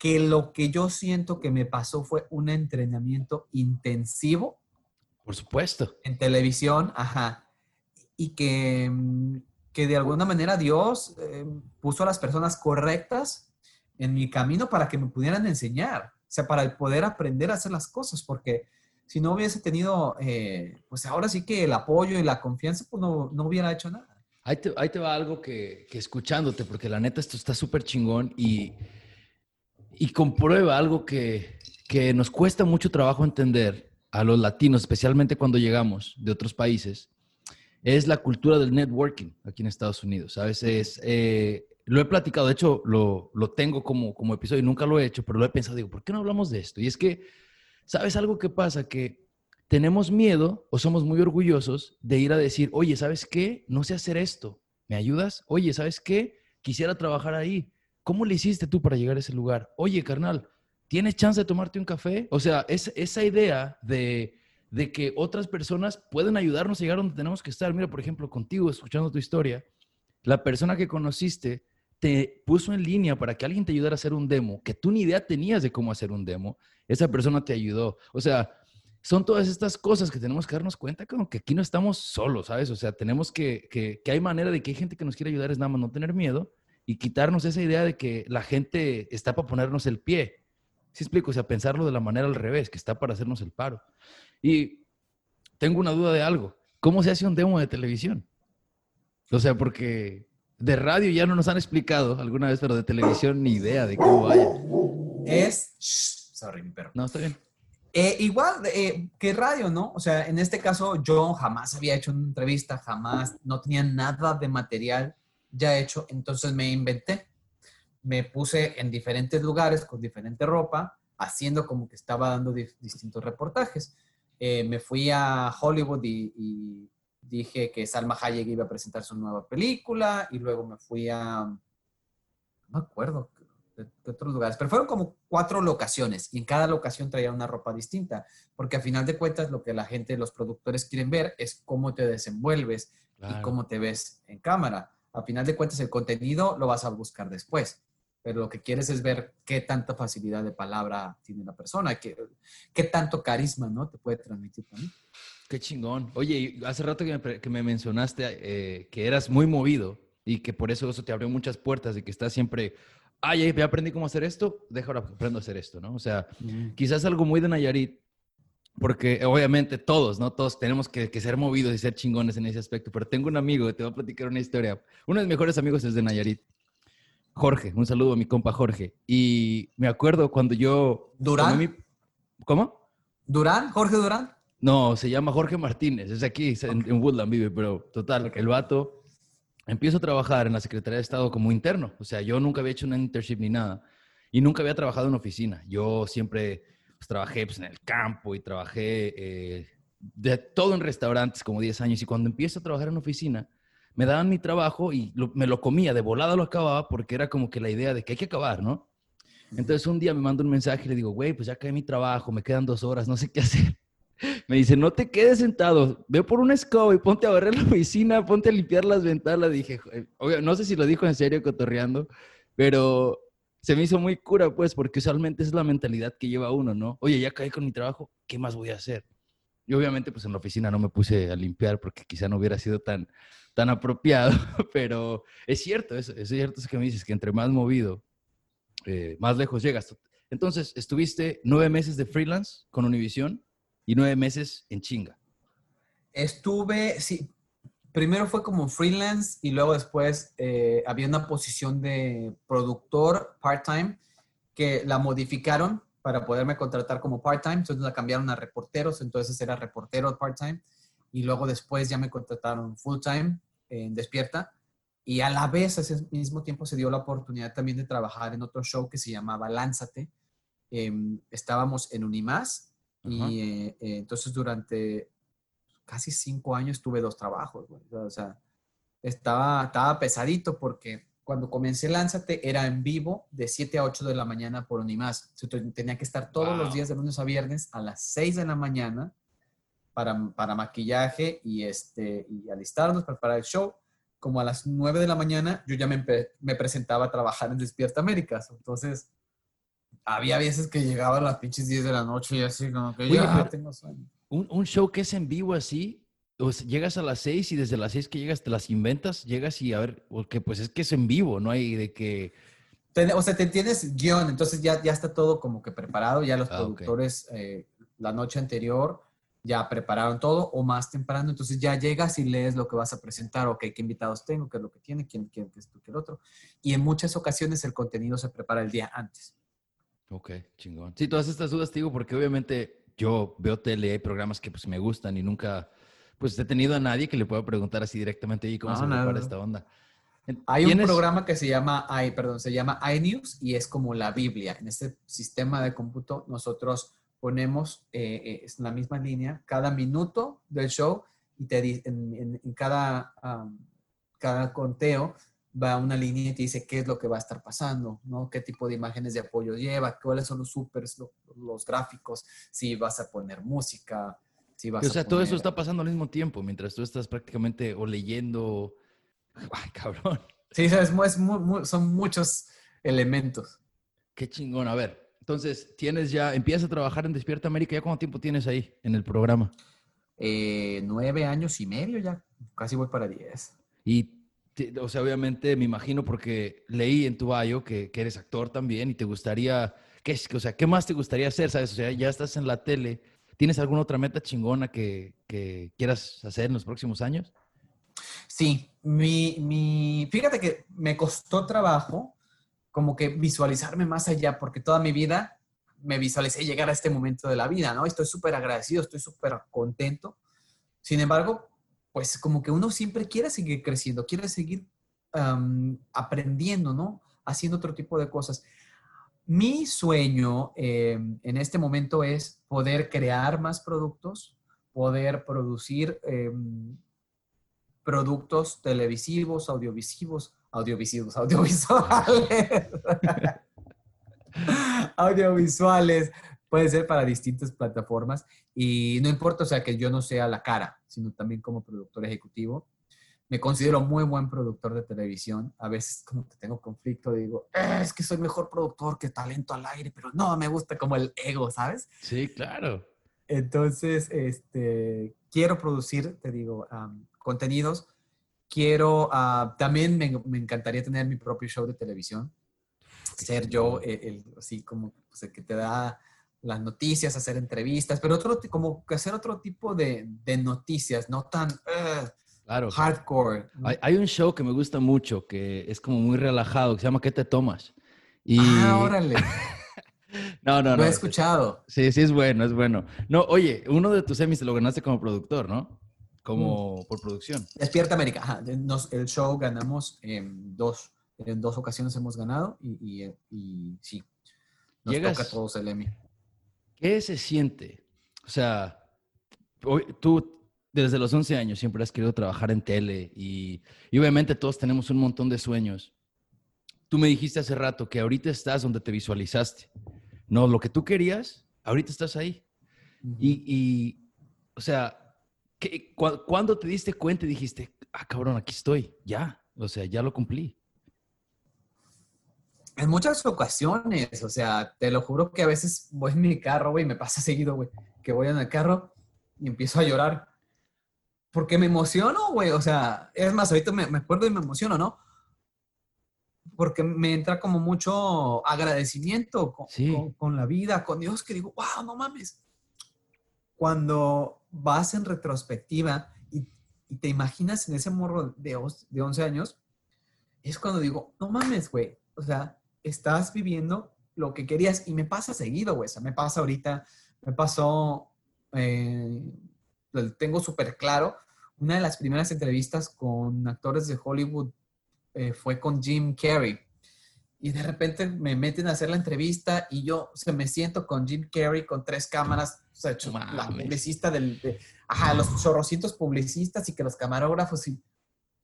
que lo que yo siento que me pasó fue un entrenamiento intensivo. Por supuesto. En televisión, ajá. Y que, mm, que de alguna manera Dios eh, puso a las personas correctas en mi camino para que me pudieran enseñar, o sea, para poder aprender a hacer las cosas, porque si no hubiese tenido, eh, pues ahora sí que el apoyo y la confianza, pues no, no hubiera hecho nada. Ahí te, ahí te va algo que, que escuchándote, porque la neta esto está súper chingón y y comprueba algo que, que nos cuesta mucho trabajo entender a los latinos, especialmente cuando llegamos de otros países, es la cultura del networking aquí en Estados Unidos. A veces eh, lo he platicado, de hecho lo, lo, tengo como, como episodio, nunca lo he hecho, pero lo he pensado, digo, ¿por qué no hablamos de esto? Y es que, ¿sabes algo que pasa? Que tenemos miedo o somos muy orgullosos de ir a decir, oye, ¿sabes qué? No sé hacer esto, ¿me ayudas? Oye, ¿sabes qué? Quisiera trabajar ahí. ¿Cómo le hiciste tú para llegar a ese lugar? Oye, carnal, ¿tienes chance de tomarte un café? O sea, es, esa idea de, de que otras personas pueden ayudarnos a llegar donde tenemos que estar. Mira, por ejemplo, contigo, escuchando tu historia, la persona que conociste te puso en línea para que alguien te ayudara a hacer un demo, que tú ni idea tenías de cómo hacer un demo, esa persona te ayudó. O sea, son todas estas cosas que tenemos que darnos cuenta como que aquí no estamos solos, ¿sabes? O sea, tenemos que, que, que hay manera de que hay gente que nos quiere ayudar, es nada más no tener miedo y quitarnos esa idea de que la gente está para ponernos el pie. ¿Sí explico? O sea, pensarlo de la manera al revés, que está para hacernos el paro. Y tengo una duda de algo. ¿Cómo se hace un demo de televisión? O sea, porque de radio ya no nos han explicado alguna vez, pero de televisión ni idea de cómo vaya. es... sorry, mi perro. No, está bien. Eh, igual eh, que radio, ¿no? O sea, en este caso yo jamás había hecho una entrevista, jamás, no tenía nada de material ya hecho, entonces me inventé. Me puse en diferentes lugares con diferente ropa, haciendo como que estaba dando distintos reportajes. Eh, me fui a Hollywood y, dije que Salma Hayek iba a presentar su nueva película y luego me fui a, no me acuerdo, de, otros lugares, pero fueron como cuatro locaciones y en cada locación traía una ropa distinta, porque a final de cuentas lo que la gente, los productores quieren ver es cómo te desenvuelves y cómo te ves en cámara. A final de cuentas el contenido lo vas a buscar después, pero lo que quieres es ver qué tanta facilidad de palabra tiene la persona, qué, qué tanto carisma ¿no? te puede transmitir también. Qué chingón. Oye, hace rato que me, que me mencionaste eh, que eras muy movido y que por eso eso te abrió muchas puertas y que estás siempre ah, ya, aprendí cómo hacer esto, déjalo, aprendo a hacer esto, ¿no? O sea, quizás algo muy de Nayarit, porque obviamente todos, ¿no? Todos tenemos que, ser movidos y ser chingones en ese aspecto, pero tengo un amigo que te va a platicar una historia. Uno de mis mejores amigos es de Nayarit. Jorge, un saludo a mi compa Jorge. Y me acuerdo cuando yo... ¿Durán? ¿Cómo? ¿Durán? ¿Jorge Durán? No, se llama Jorge Martínez, es aquí, en, Woodland vive, pero total, el vato empiezo a trabajar en la Secretaría de Estado como interno. O sea, yo nunca había hecho una internship ni nada. Y nunca había trabajado en oficina. Yo siempre pues, trabajé pues, en el campo y trabajé eh, de todo en restaurantes como 10 años. Y cuando empiezo a trabajar en oficina, me daban mi trabajo y me lo comía, de volada lo acababa porque era como que la idea de que hay que acabar, ¿no? Entonces un día me manda un mensaje y le digo, güey, pues ya acabé mi trabajo, me quedan dos horas, no sé qué hacer. *laughs* Me dice, no te quedes sentado, ve por una escoba y ponte a barrer la oficina, ponte a limpiar las ventanas. Dije, no sé si lo dijo en serio, cotorreando, pero se me hizo muy cura, pues, porque usualmente es la mentalidad que lleva uno, ¿no? Oye, ya caí con mi trabajo, ¿qué más voy a hacer? Y obviamente, pues en la oficina no me puse a limpiar porque quizá no hubiera sido tan, tan apropiado, *laughs* pero es cierto, es, es cierto eso que me dices, que entre más movido, eh, más lejos llegas. Entonces, estuviste nueve meses de freelance con Univision y nueve meses en chinga. Estuve, sí, primero fue como freelance y luego después eh, había una posición de productor part-time que la modificaron para poderme contratar como part-time, entonces la cambiaron a reporteros, entonces era reportero part-time y luego después ya me contrataron full-time en Despierta y a la vez, ese mismo tiempo, se dio la oportunidad también de trabajar en otro show que se llamaba Lánzate. Em, estábamos en Unimás y eh, eh, entonces durante casi cinco años tuve dos trabajos, O sea, estaba, estaba pesadito porque cuando comencé Lánzate era en vivo de 7 a 8 de la mañana por Unimás. Tenía que estar todos los días de lunes a viernes a las 6 de la mañana para, para maquillaje y, este, y alistarnos, preparar el show. Como a las 9 de la mañana yo ya me, me presentaba a trabajar en Despierta Américas. Entonces había veces que llegaba a las pinches 10 de la noche y así como que ya tengo sueño. Un, show que es en vivo así, o llegas a las 6 y desde las 6 que llegas te las inventas, llegas y a ver, porque pues es que es en vivo, no hay de que... o sea, te tienes guion, entonces ya, ya está todo como que preparado, ya los ah, productores eh, la noche anterior ya prepararon todo o más temprano, entonces ya llegas y lees lo que vas a presentar, ok, qué invitados tengo, qué es lo que tiene, quién, quién, qué esto, qué el otro. Y en muchas ocasiones el contenido se prepara el día antes. Ok, chingón. Sí, todas estas dudas te digo porque obviamente yo veo tele, hay programas que pues me gustan y nunca pues he tenido a nadie que le pueda preguntar así directamente y cómo se prepara esta onda. Hay un programa que se llama, ay, perdón, se llama iNews y es como la Biblia. En este sistema de cómputo nosotros ponemos eh, eh es la misma línea cada minuto del show y te en, en, cada, cada conteo va a una línea y te dice qué es lo que va a estar pasando, ¿no? Qué tipo de imágenes de apoyo lleva, cuáles son los supers, los, gráficos, si vas a poner música, si vas o sea, todo eso está pasando al mismo tiempo, mientras tú estás prácticamente o leyendo... *laughs* Ay, cabrón. Sí, es, son muchos elementos. Qué chingón. A ver, entonces, tienes ya, empiezas a trabajar en Despierta América, ¿ya cuánto tiempo tienes ahí en el programa? Eh, nueve años y medio ya, casi voy para diez. ¿Y o sea, obviamente me imagino porque leí en tu bio que, eres actor también y te gustaría, ¿qué, o sea, ¿qué más te gustaría hacer? ¿Sabes? O sea, ya estás en la tele. ¿Tienes alguna otra meta chingona que, quieras hacer en los próximos años? Sí, mi, mi, fíjate que me costó trabajo como que visualizarme más allá, porque toda mi vida me visualicé llegar a este momento de la vida, ¿no? Estoy súper agradecido, estoy súper contento. Sin embargo, pues como que uno siempre quiere seguir creciendo, quiere seguir aprendiendo, ¿no? Haciendo otro tipo de cosas. Mi sueño em, en este momento es poder crear más productos, poder producir em, productos televisivos, audiovisuales, *laughs* *laughs* audiovisuales, audiovisuales, audiovisuales, puede ser para distintas plataformas y no importa, o sea, que yo no sea la cara, sino también como productor ejecutivo. Me considero muy buen productor de televisión. A veces como que tengo conflicto, digo, eh, es que soy mejor productor que talento al aire, pero no, me gusta como el ego, ¿sabes? Sí, claro. Entonces, este, quiero producir, te digo, contenidos. Quiero, ah, también me, me, encantaría tener mi propio show de televisión. Ser yo, el, así como pues, el que te da las noticias, hacer entrevistas, pero otro, como que hacer otro tipo de, de noticias, no tan claro. hardcore. Hay, hay, un show que me gusta mucho, que es como muy relajado, que se llama ¿Qué te tomas? Y... Ah, órale. no, *laughs* no, no. Lo he escuchado. Sí, sí, es bueno, es bueno. No, oye, uno de tus semis te lo ganaste como productor, ¿no? Como mm. por producción. Despierta América. Ajá. el show ganamos en dos, en dos ocasiones hemos ganado y, y, y sí. Nos Llegas, toca todos el Emmy. ¿Qué se siente? O sea, tú desde los 11 años siempre has querido trabajar en tele y, obviamente todos tenemos un montón de sueños. Tú me dijiste hace rato que ahorita estás donde te visualizaste. No, lo que tú querías, ahorita estás ahí. y, o sea, ¿qué, ¿cuándo te diste cuenta y dijiste, ah, cabrón, aquí estoy, ya? O sea, ya lo cumplí. En muchas ocasiones, o sea, te lo juro que a veces voy en mi carro, güey, me pasa seguido, güey, que voy en el carro y empiezo a llorar. Porque me emociono, güey, o sea, es más, ahorita me, acuerdo y me emociono, ¿no? Porque me entra como mucho agradecimiento con, la vida, con Dios, que digo, wow, no mames. Cuando vas en retrospectiva y, te imaginas en ese morro de, de 11 años, es cuando digo, no mames, güey. O sea, estás viviendo lo que querías y me pasa seguido, güey. O sea, me pasa ahorita, me pasó, eh, lo tengo súper claro. Una de las primeras entrevistas con actores de Hollywood eh, fue con Jim Carrey. Y de repente me meten a hacer la entrevista y yo o me siento con Jim Carrey con tres cámaras, o sea, la publicista del, ajá, los chorrocitos publicistas y que los camarógrafos y,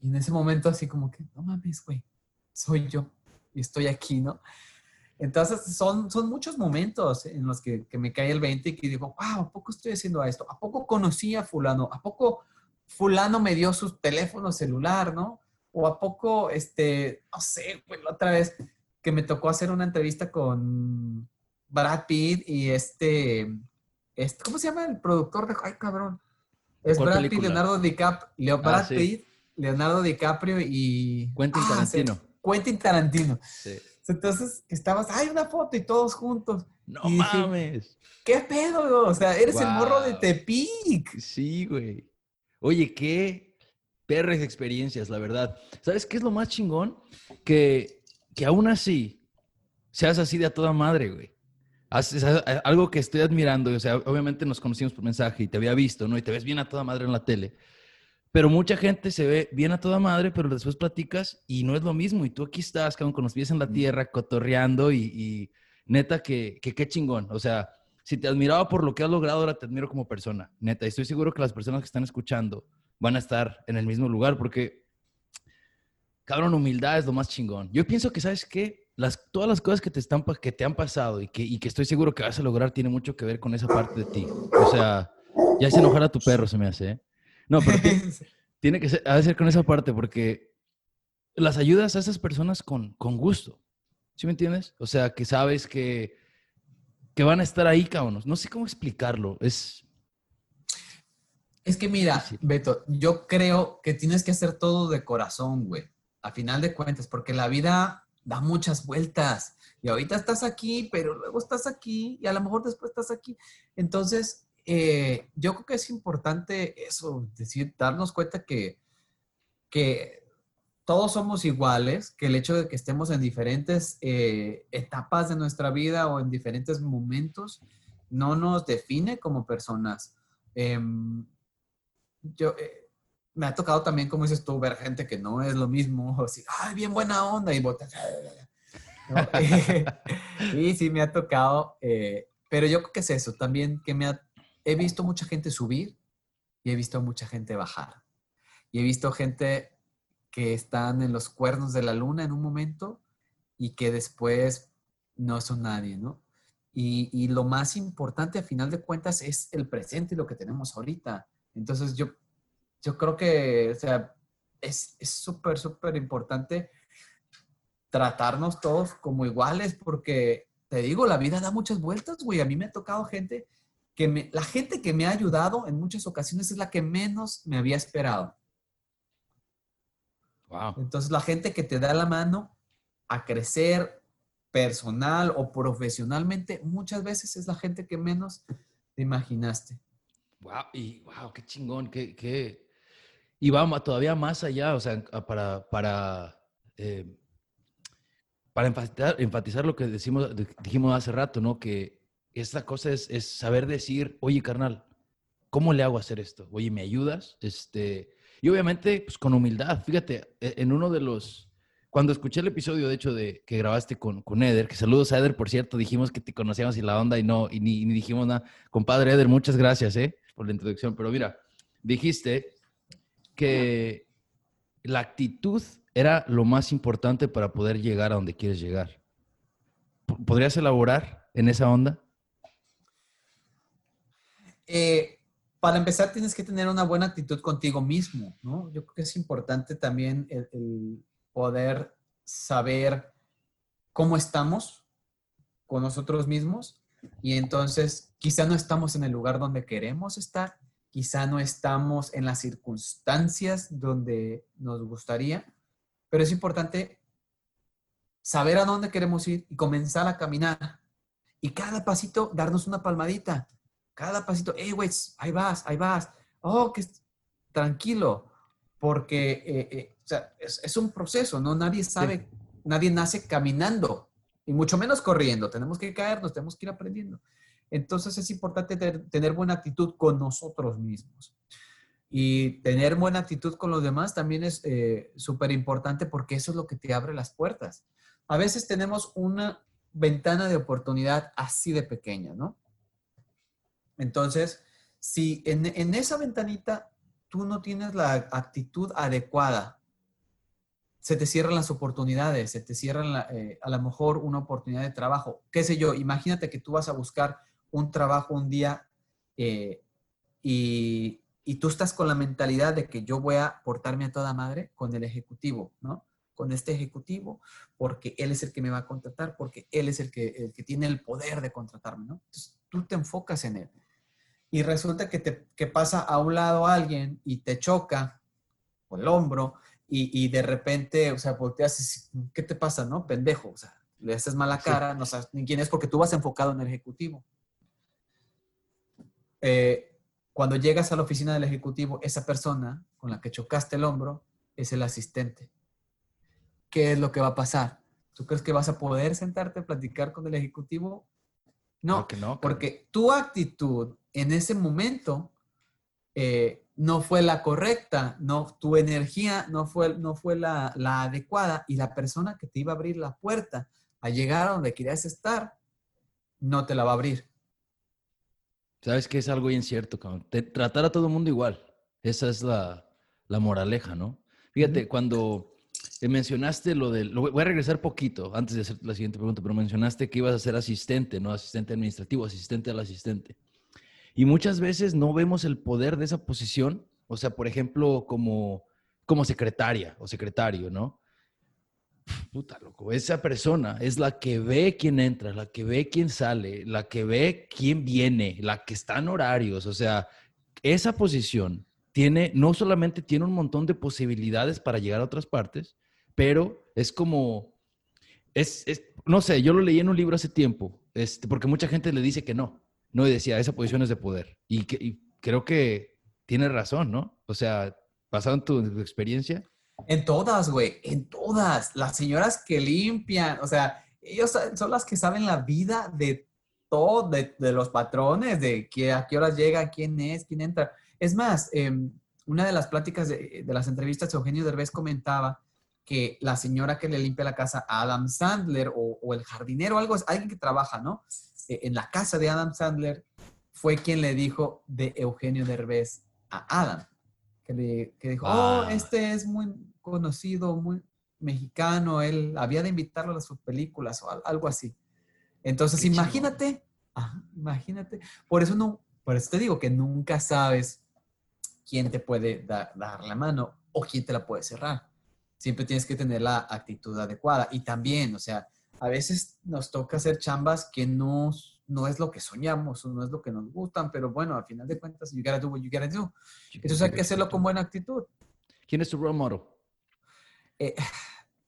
y en ese momento así como que, no mames, güey, soy yo estoy aquí, ¿no? Entonces, son, son muchos momentos en los que, me cae el 20 y que digo, wow, ¿a poco estoy haciendo esto? ¿A poco conocí a fulano? ¿A poco fulano me dio su teléfono celular, no? O a poco, este, no sé, pues la otra vez que me tocó hacer una entrevista con Brad Pitt y este, este ¿cómo se llama el productor de, ay cabrón? Es Brad Pitt, Leonardo DiCaprio, Brad ah, Pitt, Leonardo DiCaprio y... Quentin ah, Tarantino. Quentin Tarantino. Sí. Entonces, estabas, hay una foto y todos juntos. No mames. ¿Qué pedo? O sea, eres el morro de Tepic. Sí, güey. Oye, qué perres experiencias, la verdad. ¿Sabes qué es lo más chingón? Que, que aún así seas así de a toda madre, güey. Haces algo que estoy admirando, o sea, obviamente nos conocimos por mensaje y te había visto, ¿no? Y te ves bien a toda madre en la tele. Pero mucha gente se ve bien a toda madre, pero después platicas y no es lo mismo. Y tú aquí estás, con los pies en la tierra, cotorreando y, neta que qué chingón. O sea, si te admiraba por lo que has logrado, ahora te admiro como persona. Neta, y estoy seguro que las personas que están escuchando van a estar en el mismo lugar porque, cabrón, humildad es lo más chingón. Yo pienso que, ¿sabes qué? Las, todas las cosas que te, están, que te han pasado y que, y que estoy seguro que vas a lograr tiene mucho que ver con esa parte de ti. O sea, ya se enojar a tu perro, se me hace, ¿eh? No, pero *laughs* tiene que ser, ha de ser con esa parte porque las ayudas a esas personas con, con gusto. ¿Sí me entiendes? O sea, que sabes que, que van a estar ahí, cabrón. No sé cómo explicarlo. Es. Es que mira, Beto, yo creo que tienes que hacer todo de corazón, güey. A final de cuentas, porque la vida da muchas vueltas. Y ahorita estás aquí, pero luego estás aquí y a lo mejor después estás aquí. Entonces, eh, yo creo que es importante eso, decir, darnos cuenta que, que todos somos iguales, que el hecho de que estemos en diferentes eh, etapas de nuestra vida o en diferentes momentos no nos define como personas. Em, yo, eh, me ha tocado también, como dices tú, ver gente que no es lo mismo, así, ay, bien buena onda, y botas. *laughs* *laughs* y sí, me ha tocado, eh, pero yo creo que es eso, también que me he visto mucha gente subir y he visto mucha gente bajar. Y he visto gente que están en los cuernos de la luna en un momento y que después no son nadie, ¿no? Y, lo más importante a final de cuentas es el presente y lo que tenemos ahorita. Entonces yo, yo creo que, o sea, es súper, súper importante tratarnos todos como iguales porque, te digo, la vida da muchas vueltas, güey. A mí me ha tocado gente que me, la gente que me ha ayudado en muchas ocasiones es la que menos me había esperado. Entonces, la gente que te da la mano a crecer personal o profesionalmente, muchas veces es la gente que menos te imaginaste. Wow, y wow, qué chingón, qué, qué... Y vamos todavía más allá, o sea, para, para, eh, para enfatizar, enfatizar, lo que decimos, dijimos hace rato, ¿no? Que esta cosa es, es saber decir, oye, carnal, ¿cómo le hago a hacer esto? Oye, ¿me ayudas? Este, y obviamente, pues con humildad. Fíjate, e, en uno de los, cuando escuché el episodio, de hecho, de que grabaste con, con Eder, que saludos a Eder, por cierto, dijimos que te conocíamos y la onda y no, y ni, dijimos nada. Compadre Eder, muchas gracias, ¿eh? Por la introducción. Pero mira, dijiste que la actitud era lo más importante para poder llegar a donde quieres llegar. ¿Podrías elaborar en esa onda? Eh, para empezar tienes que tener una buena actitud contigo mismo. Yo creo que es importante también el, poder saber cómo estamos con nosotros mismos y entonces quizá no estamos en el lugar donde queremos estar, quizá no estamos en las circunstancias donde nos gustaría, pero es importante saber a dónde queremos ir y comenzar a caminar. Y cada pasito darnos una palmadita cada pasito, hey, güey, ahí vas, ahí vas. Oh, que tranquilo, porque eh, eh, o sea, es, un proceso, ¿no? Nadie sabe, nadie nace caminando, y mucho menos corriendo. Tenemos que caernos, tenemos que ir aprendiendo. Entonces es importante tener, buena actitud con nosotros mismos. Y tener buena actitud con los demás también es eh, súper importante porque eso es lo que te abre las puertas. A veces tenemos una ventana de oportunidad así de pequeña, ¿no? Entonces, si en, esa ventanita tú no tienes la actitud adecuada, se te cierran las oportunidades, se te cierran eh, a lo mejor una oportunidad de trabajo. ¿Qué sé yo? Imagínate que tú vas a buscar un trabajo un día eh, y, tú estás con la mentalidad de que yo voy a portarme a toda madre con el ejecutivo, ¿no? Con este ejecutivo, porque él es el que me va a contratar, porque él es el que, el que tiene el poder de contratarme, ¿no? Entonces tú te enfocas en él y resulta que, te, pasa a un lado alguien y te choca por el hombro y, de repente, o sea, volteas y ¿qué te pasa, no? Pendejo, o sea, le haces mala cara, no sabes ni quién es porque tú vas enfocado en el ejecutivo. Eh, cuando llegas a la oficina del ejecutivo, esa persona con la que chocaste el hombro es el asistente. ¿Qué es lo que va a pasar? ¿Tú crees que vas a poder sentarte a platicar con el ejecutivo? No, no porque tu actitud en ese momento eh, no fue la correcta, no, tu energía no fue, no fue la, adecuada y la persona que te iba a abrir la puerta a llegar a donde querías estar, no te la va a abrir. Sabes que es algo incierto, cabrón. tratar a todo el mundo igual. Esa es la, moraleja, ¿no? Fíjate, cuando mencionaste lo del... Lo, voy a regresar poquito antes de hacer la siguiente pregunta, pero mencionaste que ibas a ser asistente, no asistente administrativo, asistente al asistente. Y muchas veces no vemos el poder de esa posición, o sea, por ejemplo, como, como secretaria o secretario, ¿no? Puta, loco, esa persona es la que ve quién entra, la que ve quién sale, la que ve quién viene, la que está en horarios, o sea, esa posición tiene, no solamente tiene un montón de posibilidades para llegar a otras partes, pero es como, es, no sé, yo lo leí en un libro hace tiempo, este, porque mucha gente le dice que no, no, y decía, esa posición es de poder. Y, creo que tiene razón, ¿no? O sea, basado en tu, experiencia. En todas, güey, en todas. Las señoras que limpian, o sea, ellos son las que saben la vida de todo, de, los patrones, de que, a qué horas llega, quién es, quién entra. Es más, em, una de las pláticas de, las entrevistas, Eugenio Derbez comentaba que la señora que le limpia la casa a Adam Sandler o, el jardinero, algo, alguien que trabaja, ¿no? E, en la casa de Adam Sandler, fue quien le dijo de Eugenio Derbez a Adam, que, le, que dijo, oh, ah. este es muy conocido, muy mexicano, él había de invitarlo a sus películas o algo así. Entonces, imagínate, imagínate, por eso no, por eso te digo que nunca sabes quién te puede dar la mano o quién te la puede cerrar. Siempre tienes que tener la actitud adecuada. Y también, o sea, a veces nos toca hacer chambas que no, no es lo que soñamos o no es lo que nos gustan, pero bueno, al final de cuentas, you gotta do what you gotta do. Entonces hay que hacerlo con buena actitud. ¿Quién es tu role model? Eh,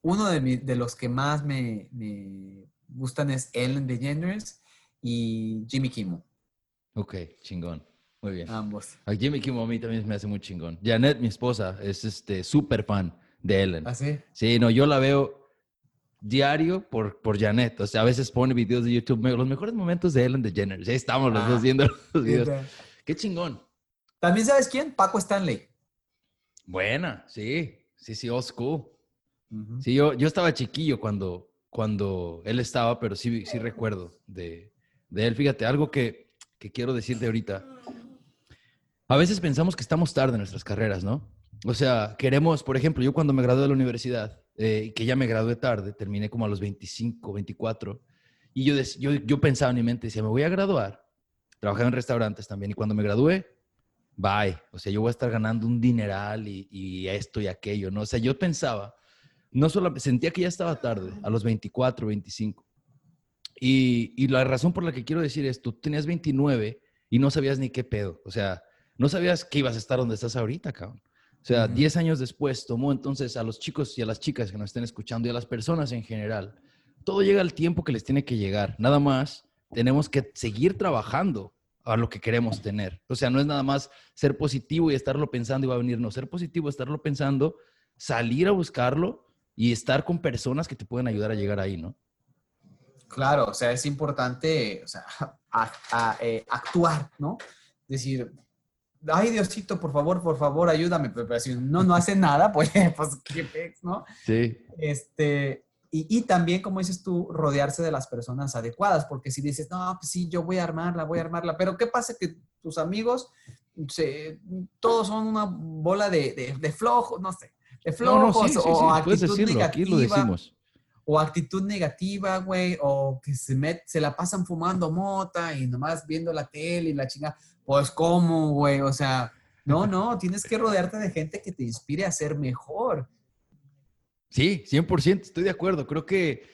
uno de, de, los que más me, me, gustan es Ellen DeGeneres y Jimmy Kimmel. Ok, chingón. Muy bien. Ambos. A Jimmy Kimmel a mí también me hace muy chingón. Janet, mi esposa, es este súper fan de Ellen. ¿Ah, sí? Sí, no, yo la veo diario por, por Janet. O sea, a veces pone videos de YouTube, los mejores momentos de Ellen DeGeneres. Ahí estamos los dos ah, viendo los videos. Qué chingón. ¿También sabes quién? Paco Stanley. Buena, sí. Sí, sí, old school. Sí, yo, yo estaba chiquillo cuando, cuando él estaba, pero sí, sí recuerdo de, de él. Fíjate, algo que, que quiero decirte ahorita. A veces pensamos que estamos tarde en nuestras carreras, ¿no? O sea, queremos, por ejemplo, yo cuando me gradué de la universidad, eh, que ya me gradué tarde, terminé como a los 25, 24, y yo, yo, yo pensaba en mi mente, decía, me voy a graduar, trabajé en restaurantes también, y cuando me gradué, bye, o sea, yo voy a estar ganando un dineral y, y esto y aquello, ¿no? O sea, yo pensaba, no solo, sentía que ya estaba tarde, a los 24, 25. Y, la razón por la que quiero decir esto, tú tenías 29 y no sabías ni qué pedo, o sea, no sabías que ibas a estar donde estás ahorita, cabrón. O sea, 10 años después tomó entonces a los chicos y a las chicas que nos estén escuchando y a las personas en general. Todo llega al tiempo que les tiene que llegar. Nada más tenemos que seguir trabajando a lo que queremos tener. O sea, no es nada más ser positivo y estarlo pensando y va a venir. No, ser positivo, estarlo pensando, salir a buscarlo y estar con personas que te pueden ayudar a llegar ahí, ¿no? Claro, o sea, es importante o sea, *laughs* eh, actuar, ¿no? Es decir, ay Diosito, por favor, por favor, ayúdame, pero si no, no hace nada, *laughs* pues, pues qué pex, ¿no? Sí. Este, y, y, también, como dices tú, rodearse de las personas adecuadas, porque si dices, no, pues sí, yo voy a armarla, voy a armarla, pero ¿qué pasa que tus amigos, se, todos son una bola de, de, flojos, no sé, de flojos o actitud negativa. Aquí lo decimos. O actitud negativa, güey, o que se, met, se la pasan fumando mota y nomás viendo la tele y la chingada. Pues, ¿cómo, güey? O sea, no, no, tienes que rodearte de gente que te inspire a ser mejor. Sí, 100%, estoy de acuerdo. Creo que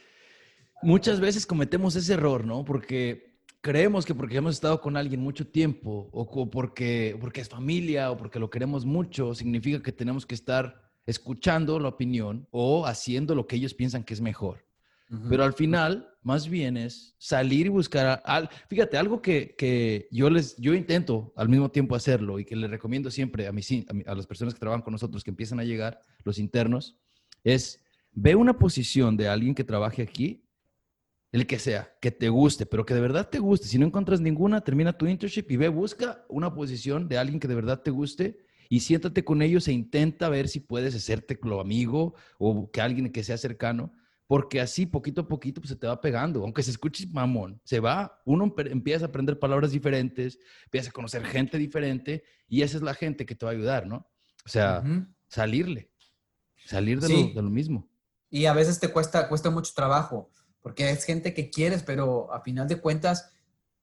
muchas veces cometemos ese error, ¿no? Porque creemos que porque hemos estado con alguien mucho tiempo o porque, porque es familia o porque lo queremos mucho, significa que tenemos que estar escuchando la opinión o haciendo lo que ellos piensan que es mejor. Pero al final, más bien es salir y buscar, al, fíjate, algo que, que, yo les, yo intento al mismo tiempo hacerlo y que les recomiendo siempre a, mis, a, a las personas que trabajan con nosotros, que empiezan a llegar, los internos, es ve una posición de alguien que trabaje aquí, el que sea, que te guste, pero que de verdad te guste. Si no encuentras ninguna, termina tu internship y ve, busca una posición de alguien que de verdad te guste y siéntate con ellos e intenta ver si puedes hacerte lo amigo o que alguien que sea cercano porque así poquito a poquito pues, se te va pegando, aunque se escuche mamón, se va, uno empieza a aprender palabras diferentes, empieza a conocer gente diferente y esa es la gente que te va a ayudar, ¿no? O sea, salirle, salir de, lo, mismo. Y a veces te cuesta, cuesta mucho trabajo, porque es gente que quieres, pero a final de cuentas,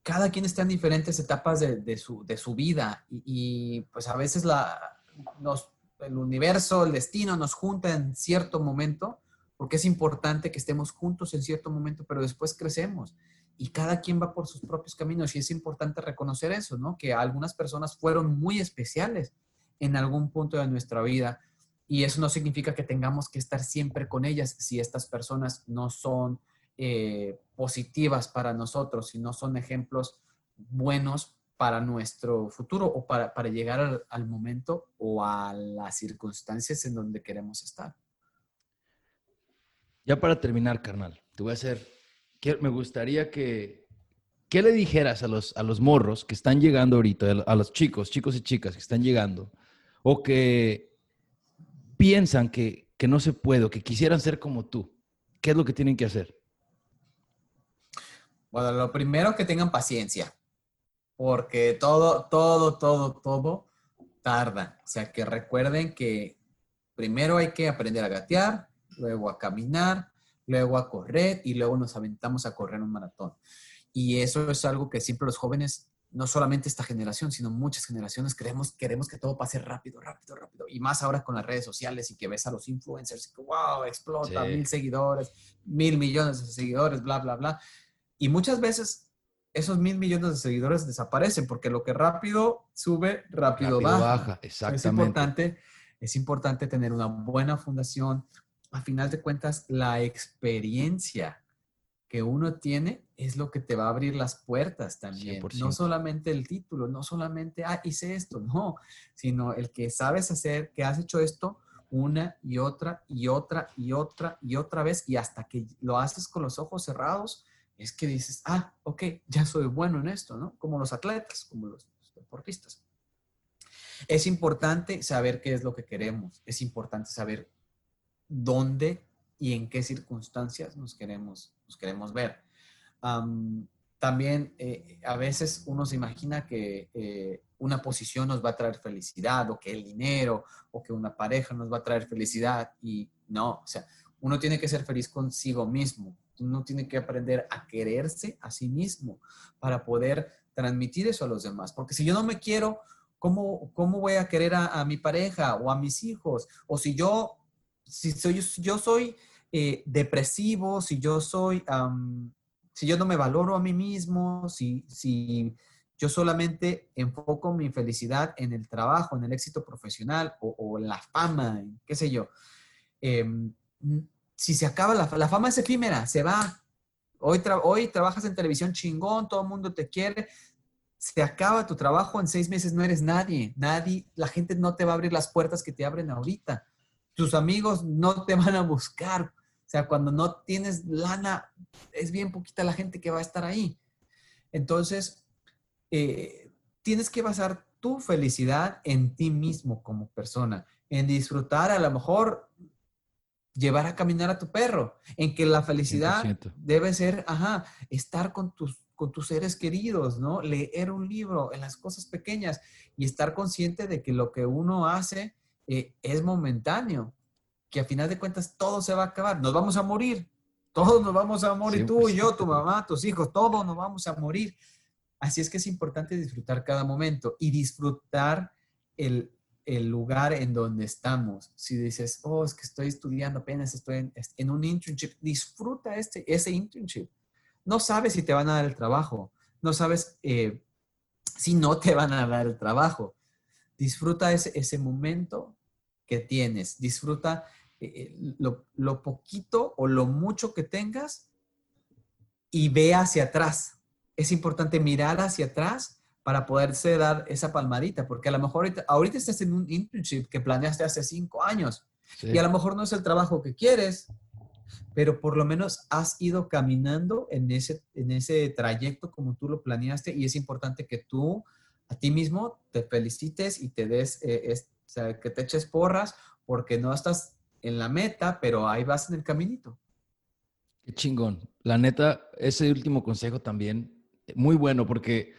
cada quien está en diferentes etapas de, su, de su, vida y, pues a veces la, el universo, el destino nos junta en cierto momento porque es importante que estemos juntos en cierto momento, pero después crecemos y cada quien va por sus propios caminos y es importante reconocer eso, ¿no? Que algunas personas fueron muy especiales en algún punto de nuestra vida y eso no significa que tengamos que estar siempre con ellas si estas personas no son eh, positivas para nosotros, si no son ejemplos buenos para nuestro futuro o para, para llegar al, al, momento o a las circunstancias en donde queremos estar. Ya para terminar, carnal, te voy a hacer, me gustaría que, ¿qué le dijeras a los, a los morros que están llegando ahorita, a los chicos, chicos y chicas que están llegando, o que piensan que, que no se puede, que quisieran ser como tú? ¿Qué es lo que tienen que hacer? Bueno, lo primero que tengan paciencia porque todo, todo, todo, todo tarda. O sea, que recuerden que primero hay que aprender a gatear, luego a caminar, luego a correr y luego nos aventamos a correr un maratón. Y eso es algo que siempre los jóvenes, no solamente esta generación, sino muchas generaciones, queremos, queremos que todo pase rápido, rápido, rápido. Y más ahora con las redes sociales y que ves a los influencers y que, wow, explota, mil seguidores, mil millones de seguidores, bla, bla, bla. Y muchas veces esos mil millones de seguidores desaparecen porque lo que rápido sube, rápido, baja. Exactamente. Es importante, es importante tener una buena fundación. A final de cuentas, la experiencia que uno tiene es lo que te va a abrir las puertas también. No solamente el título, no solamente, ah, hice esto, *laughs* no, sino el que sabes hacer, que has hecho esto una y otra y otra y otra y otra vez y hasta que lo haces con los ojos cerrados, es que dices, ah, ok, ya soy bueno en esto, ¿no? Como los atletas, como los deportistas. Es importante saber qué es lo que queremos, es importante saber dónde y en qué circunstancias nos queremos, nos queremos ver. también eh, a veces uno se imagina que eh, una posición nos va a traer felicidad o que el dinero o que una pareja nos va a traer felicidad y no, o sea, uno tiene que ser feliz consigo mismo, uno tiene que aprender a quererse a sí mismo para poder transmitir eso a los demás. Porque si yo no me quiero, ¿cómo, cómo voy a querer a, mi pareja o a mis hijos? O si yo, si soy, yo soy eh, depresivo, si yo soy, si yo no me valoro a mí mismo, si, si yo solamente enfoco mi felicidad en el trabajo, en el éxito profesional o, en la fama, qué sé yo. Em, si se acaba la, la fama es efímera, se va. Hoy, hoy trabajas en televisión chingón, todo el mundo te quiere. Se acaba tu trabajo, en seis meses no eres nadie. Nadie, la gente no te va a abrir las puertas que te abren ahorita. Tus amigos no te van a buscar. O sea, cuando no tienes lana, es bien poquita la gente que va a estar ahí. Entonces, eh, tienes que basar tu felicidad en ti mismo como persona, en disfrutar a lo mejor llevar a caminar a tu perro, en que la felicidad debe ser, ajá, estar con tus, con tus seres queridos, ¿no? Leer un libro en las cosas pequeñas y estar consciente de que lo que uno hace eh, es momentáneo, que a final de cuentas todo se va a acabar, nos vamos a morir, todos nos vamos a morir, tú y yo, tu mamá, tus hijos, todos nos vamos a morir. Así es que es importante disfrutar cada momento y disfrutar el, el lugar en donde estamos. Si dices, oh, es que estoy estudiando apenas, estoy en, un internship, disfruta este, ese internship. No sabes si te van a dar el trabajo, no sabes eh, si no te van a dar el trabajo. Disfruta ese, ese momento que tienes, disfruta eh, eh, lo, lo poquito o lo mucho que tengas y ve hacia atrás. Es importante mirar hacia atrás para poderse dar esa palmadita, porque a lo mejor ahorita, estás en un internship que planeaste hace cinco años y a lo mejor no es el trabajo que quieres, pero por lo menos has ido caminando en ese, en ese trayecto como tú lo planeaste y es importante que tú a ti mismo te felicites y te des, eh, o sea, que te eches porras porque no estás en la meta, pero ahí vas en el caminito. Qué chingón. La neta, ese último consejo también, muy bueno porque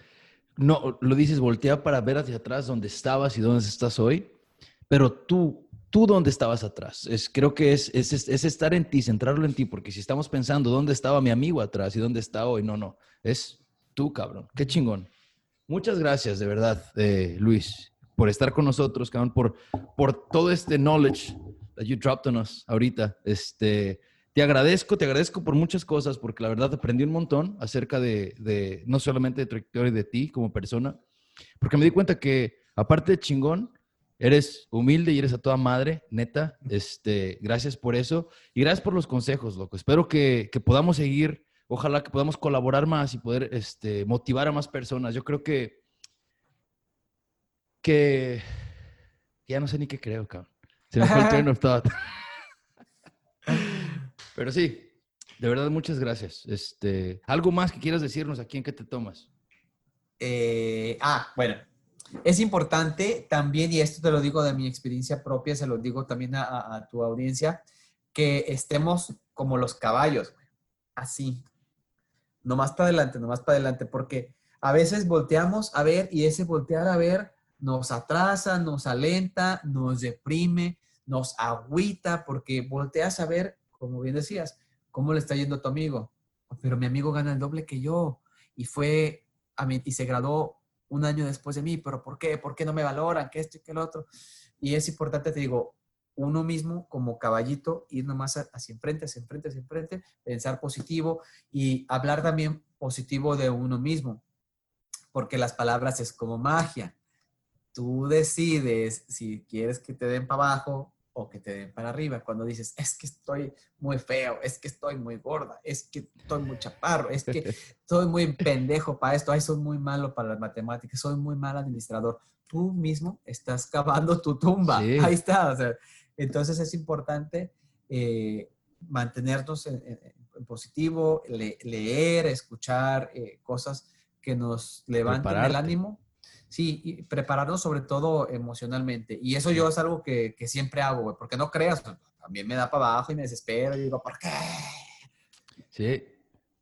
no, lo dices, voltea para ver hacia atrás donde estabas y dónde estás hoy, pero tú, tú dónde estabas atrás. Es, creo que es, es, es, estar en ti, centrarlo en ti, porque si estamos pensando dónde estaba mi amigo atrás y dónde está hoy, no, no, es tú, cabrón. Qué chingón. Muchas gracias, de verdad, eh, Luis, por estar con nosotros, cabrón, por, por todo este knowledge that you dropped on us ahorita. Este, te agradezco, te agradezco por muchas cosas, porque la verdad aprendí un montón acerca de, no solamente de trayectoria de ti como persona, porque me di cuenta que aparte de chingón, eres humilde y eres a toda madre, neta. Este, gracias por eso y gracias por los consejos, loco. Espero que, podamos seguir, ojalá que podamos colaborar más y poder este, motivar a más personas. Yo creo que que ya no sé ni qué creo, cabrón. Se me fue el train of thought. Pero sí, de verdad, muchas gracias. Este, ¿Algo más que quieras decirnos aquí en qué te tomas? Eh, ah, bueno, es importante también, y esto te lo digo de mi experiencia propia, se lo digo también a, tu audiencia, que estemos como los caballos, así, nomás para adelante, nomás para adelante, porque a veces volteamos a ver y ese voltear a ver nos atrasa, nos alenta, nos deprime, nos agüita, porque volteas a ver, como bien decías, cómo le está yendo a tu amigo. Pero mi amigo gana el doble que yo y fue a mí, y se graduó un año después de mí, pero ¿por qué? ¿Por qué no me valoran? ¿Qué esto y qué lo otro? Y es importante, te digo, uno mismo como caballito, ir nomás hacia enfrente, hacia enfrente, hacia enfrente, pensar positivo y hablar también positivo de uno mismo, porque las palabras es como magia. Tú decides si quieres que te den para abajo o que te den para arriba. Cuando dices, es que estoy muy feo, es que estoy muy gorda, es que estoy muy chaparro, es que *laughs* estoy muy pendejo para esto, ay, soy muy malo para las matemáticas, soy muy mal administrador. Tú mismo estás cavando tu tumba. Ahí está. Entonces es importante eh, mantenernos en, positivo, leer, escuchar eh, cosas que nos levanten el ánimo Sí, y prepararnos sobre todo emocionalmente. Y eso yo es algo que, que siempre hago, porque no creas, también me da para abajo y me desespero y digo, ¿por qué? Sí.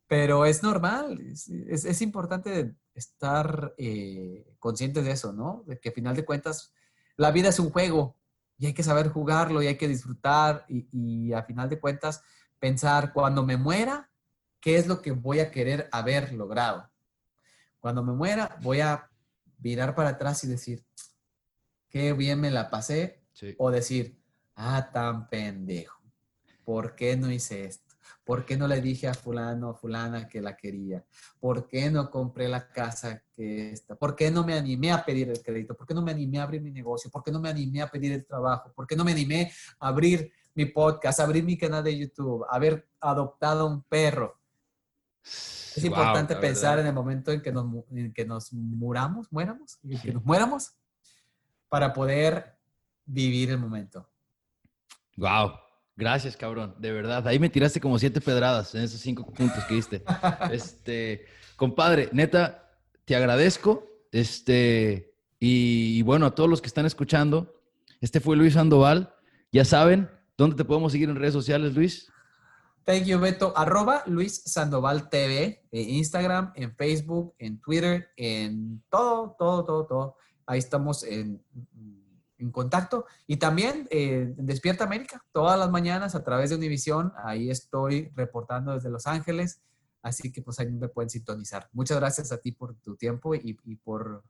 Pero es normal, es, es, importante estar eh, conscientes de eso, ¿no? De que a final de cuentas la vida es un juego y hay que saber jugarlo y hay que disfrutar y, y a final de cuentas pensar cuando me muera, ¿qué es lo que voy a querer haber logrado? Cuando me muera, voy a virar para atrás y decir, qué bien me la pasé, o decir, ah, tan pendejo, ¿por qué no hice esto? ¿Por qué no le dije a fulano o fulana que la quería? ¿Por qué no compré la casa que está? ¿Por qué no me animé a pedir el crédito? ¿Por qué no me animé a abrir mi negocio? ¿Por qué no me animé a pedir el trabajo? ¿Por qué no me animé a abrir mi podcast, a abrir mi canal de YouTube, a haber adoptado un perro? Es importante pensar en el momento en que nos, que nos muramos, muéramos, que nos muéramos, para poder vivir el momento. Wow, gracias, cabrón, de verdad. Ahí me tiraste como siete pedradas en esos cinco puntos que diste. *laughs* este, compadre, neta, te agradezco. Este, y, y bueno, a todos los que están escuchando, este fue Luis Sandoval. Ya saben, ¿dónde te podemos seguir en redes sociales, Luis? Thank you, Beto. Arroba Luis Sandoval TV, en Instagram, en Facebook, en Twitter, en todo, todo, todo, todo. Ahí estamos en, contacto. Y también eh, en Despierta América, todas las mañanas a través de Univisión. Ahí estoy reportando desde Los Ángeles. Así que pues ahí me pueden sintonizar. Muchas gracias a ti por tu tiempo y, y por,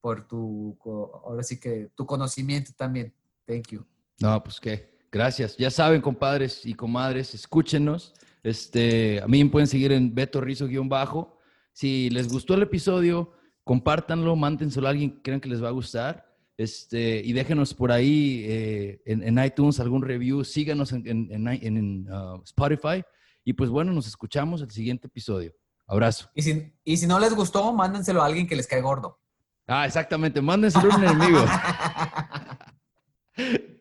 por tu, ahora sí que tu conocimiento también. Thank you. No, pues qué. Gracias. Ya saben, compadres y comadres, escúchenos. Este, a mí pueden seguir en Beto Rizo-bajo. Si les gustó el episodio, compártanlo, mándenselo a alguien que crean que les va a gustar. Este, y déjenos por ahí eh, en, iTunes algún review. Síganos en, uh, Spotify. Y pues bueno, nos escuchamos el siguiente episodio. Abrazo. Y si, y si no les gustó, mándenselo a alguien que les cae gordo. Ah, exactamente. Mándenselo a un enemigo. *laughs*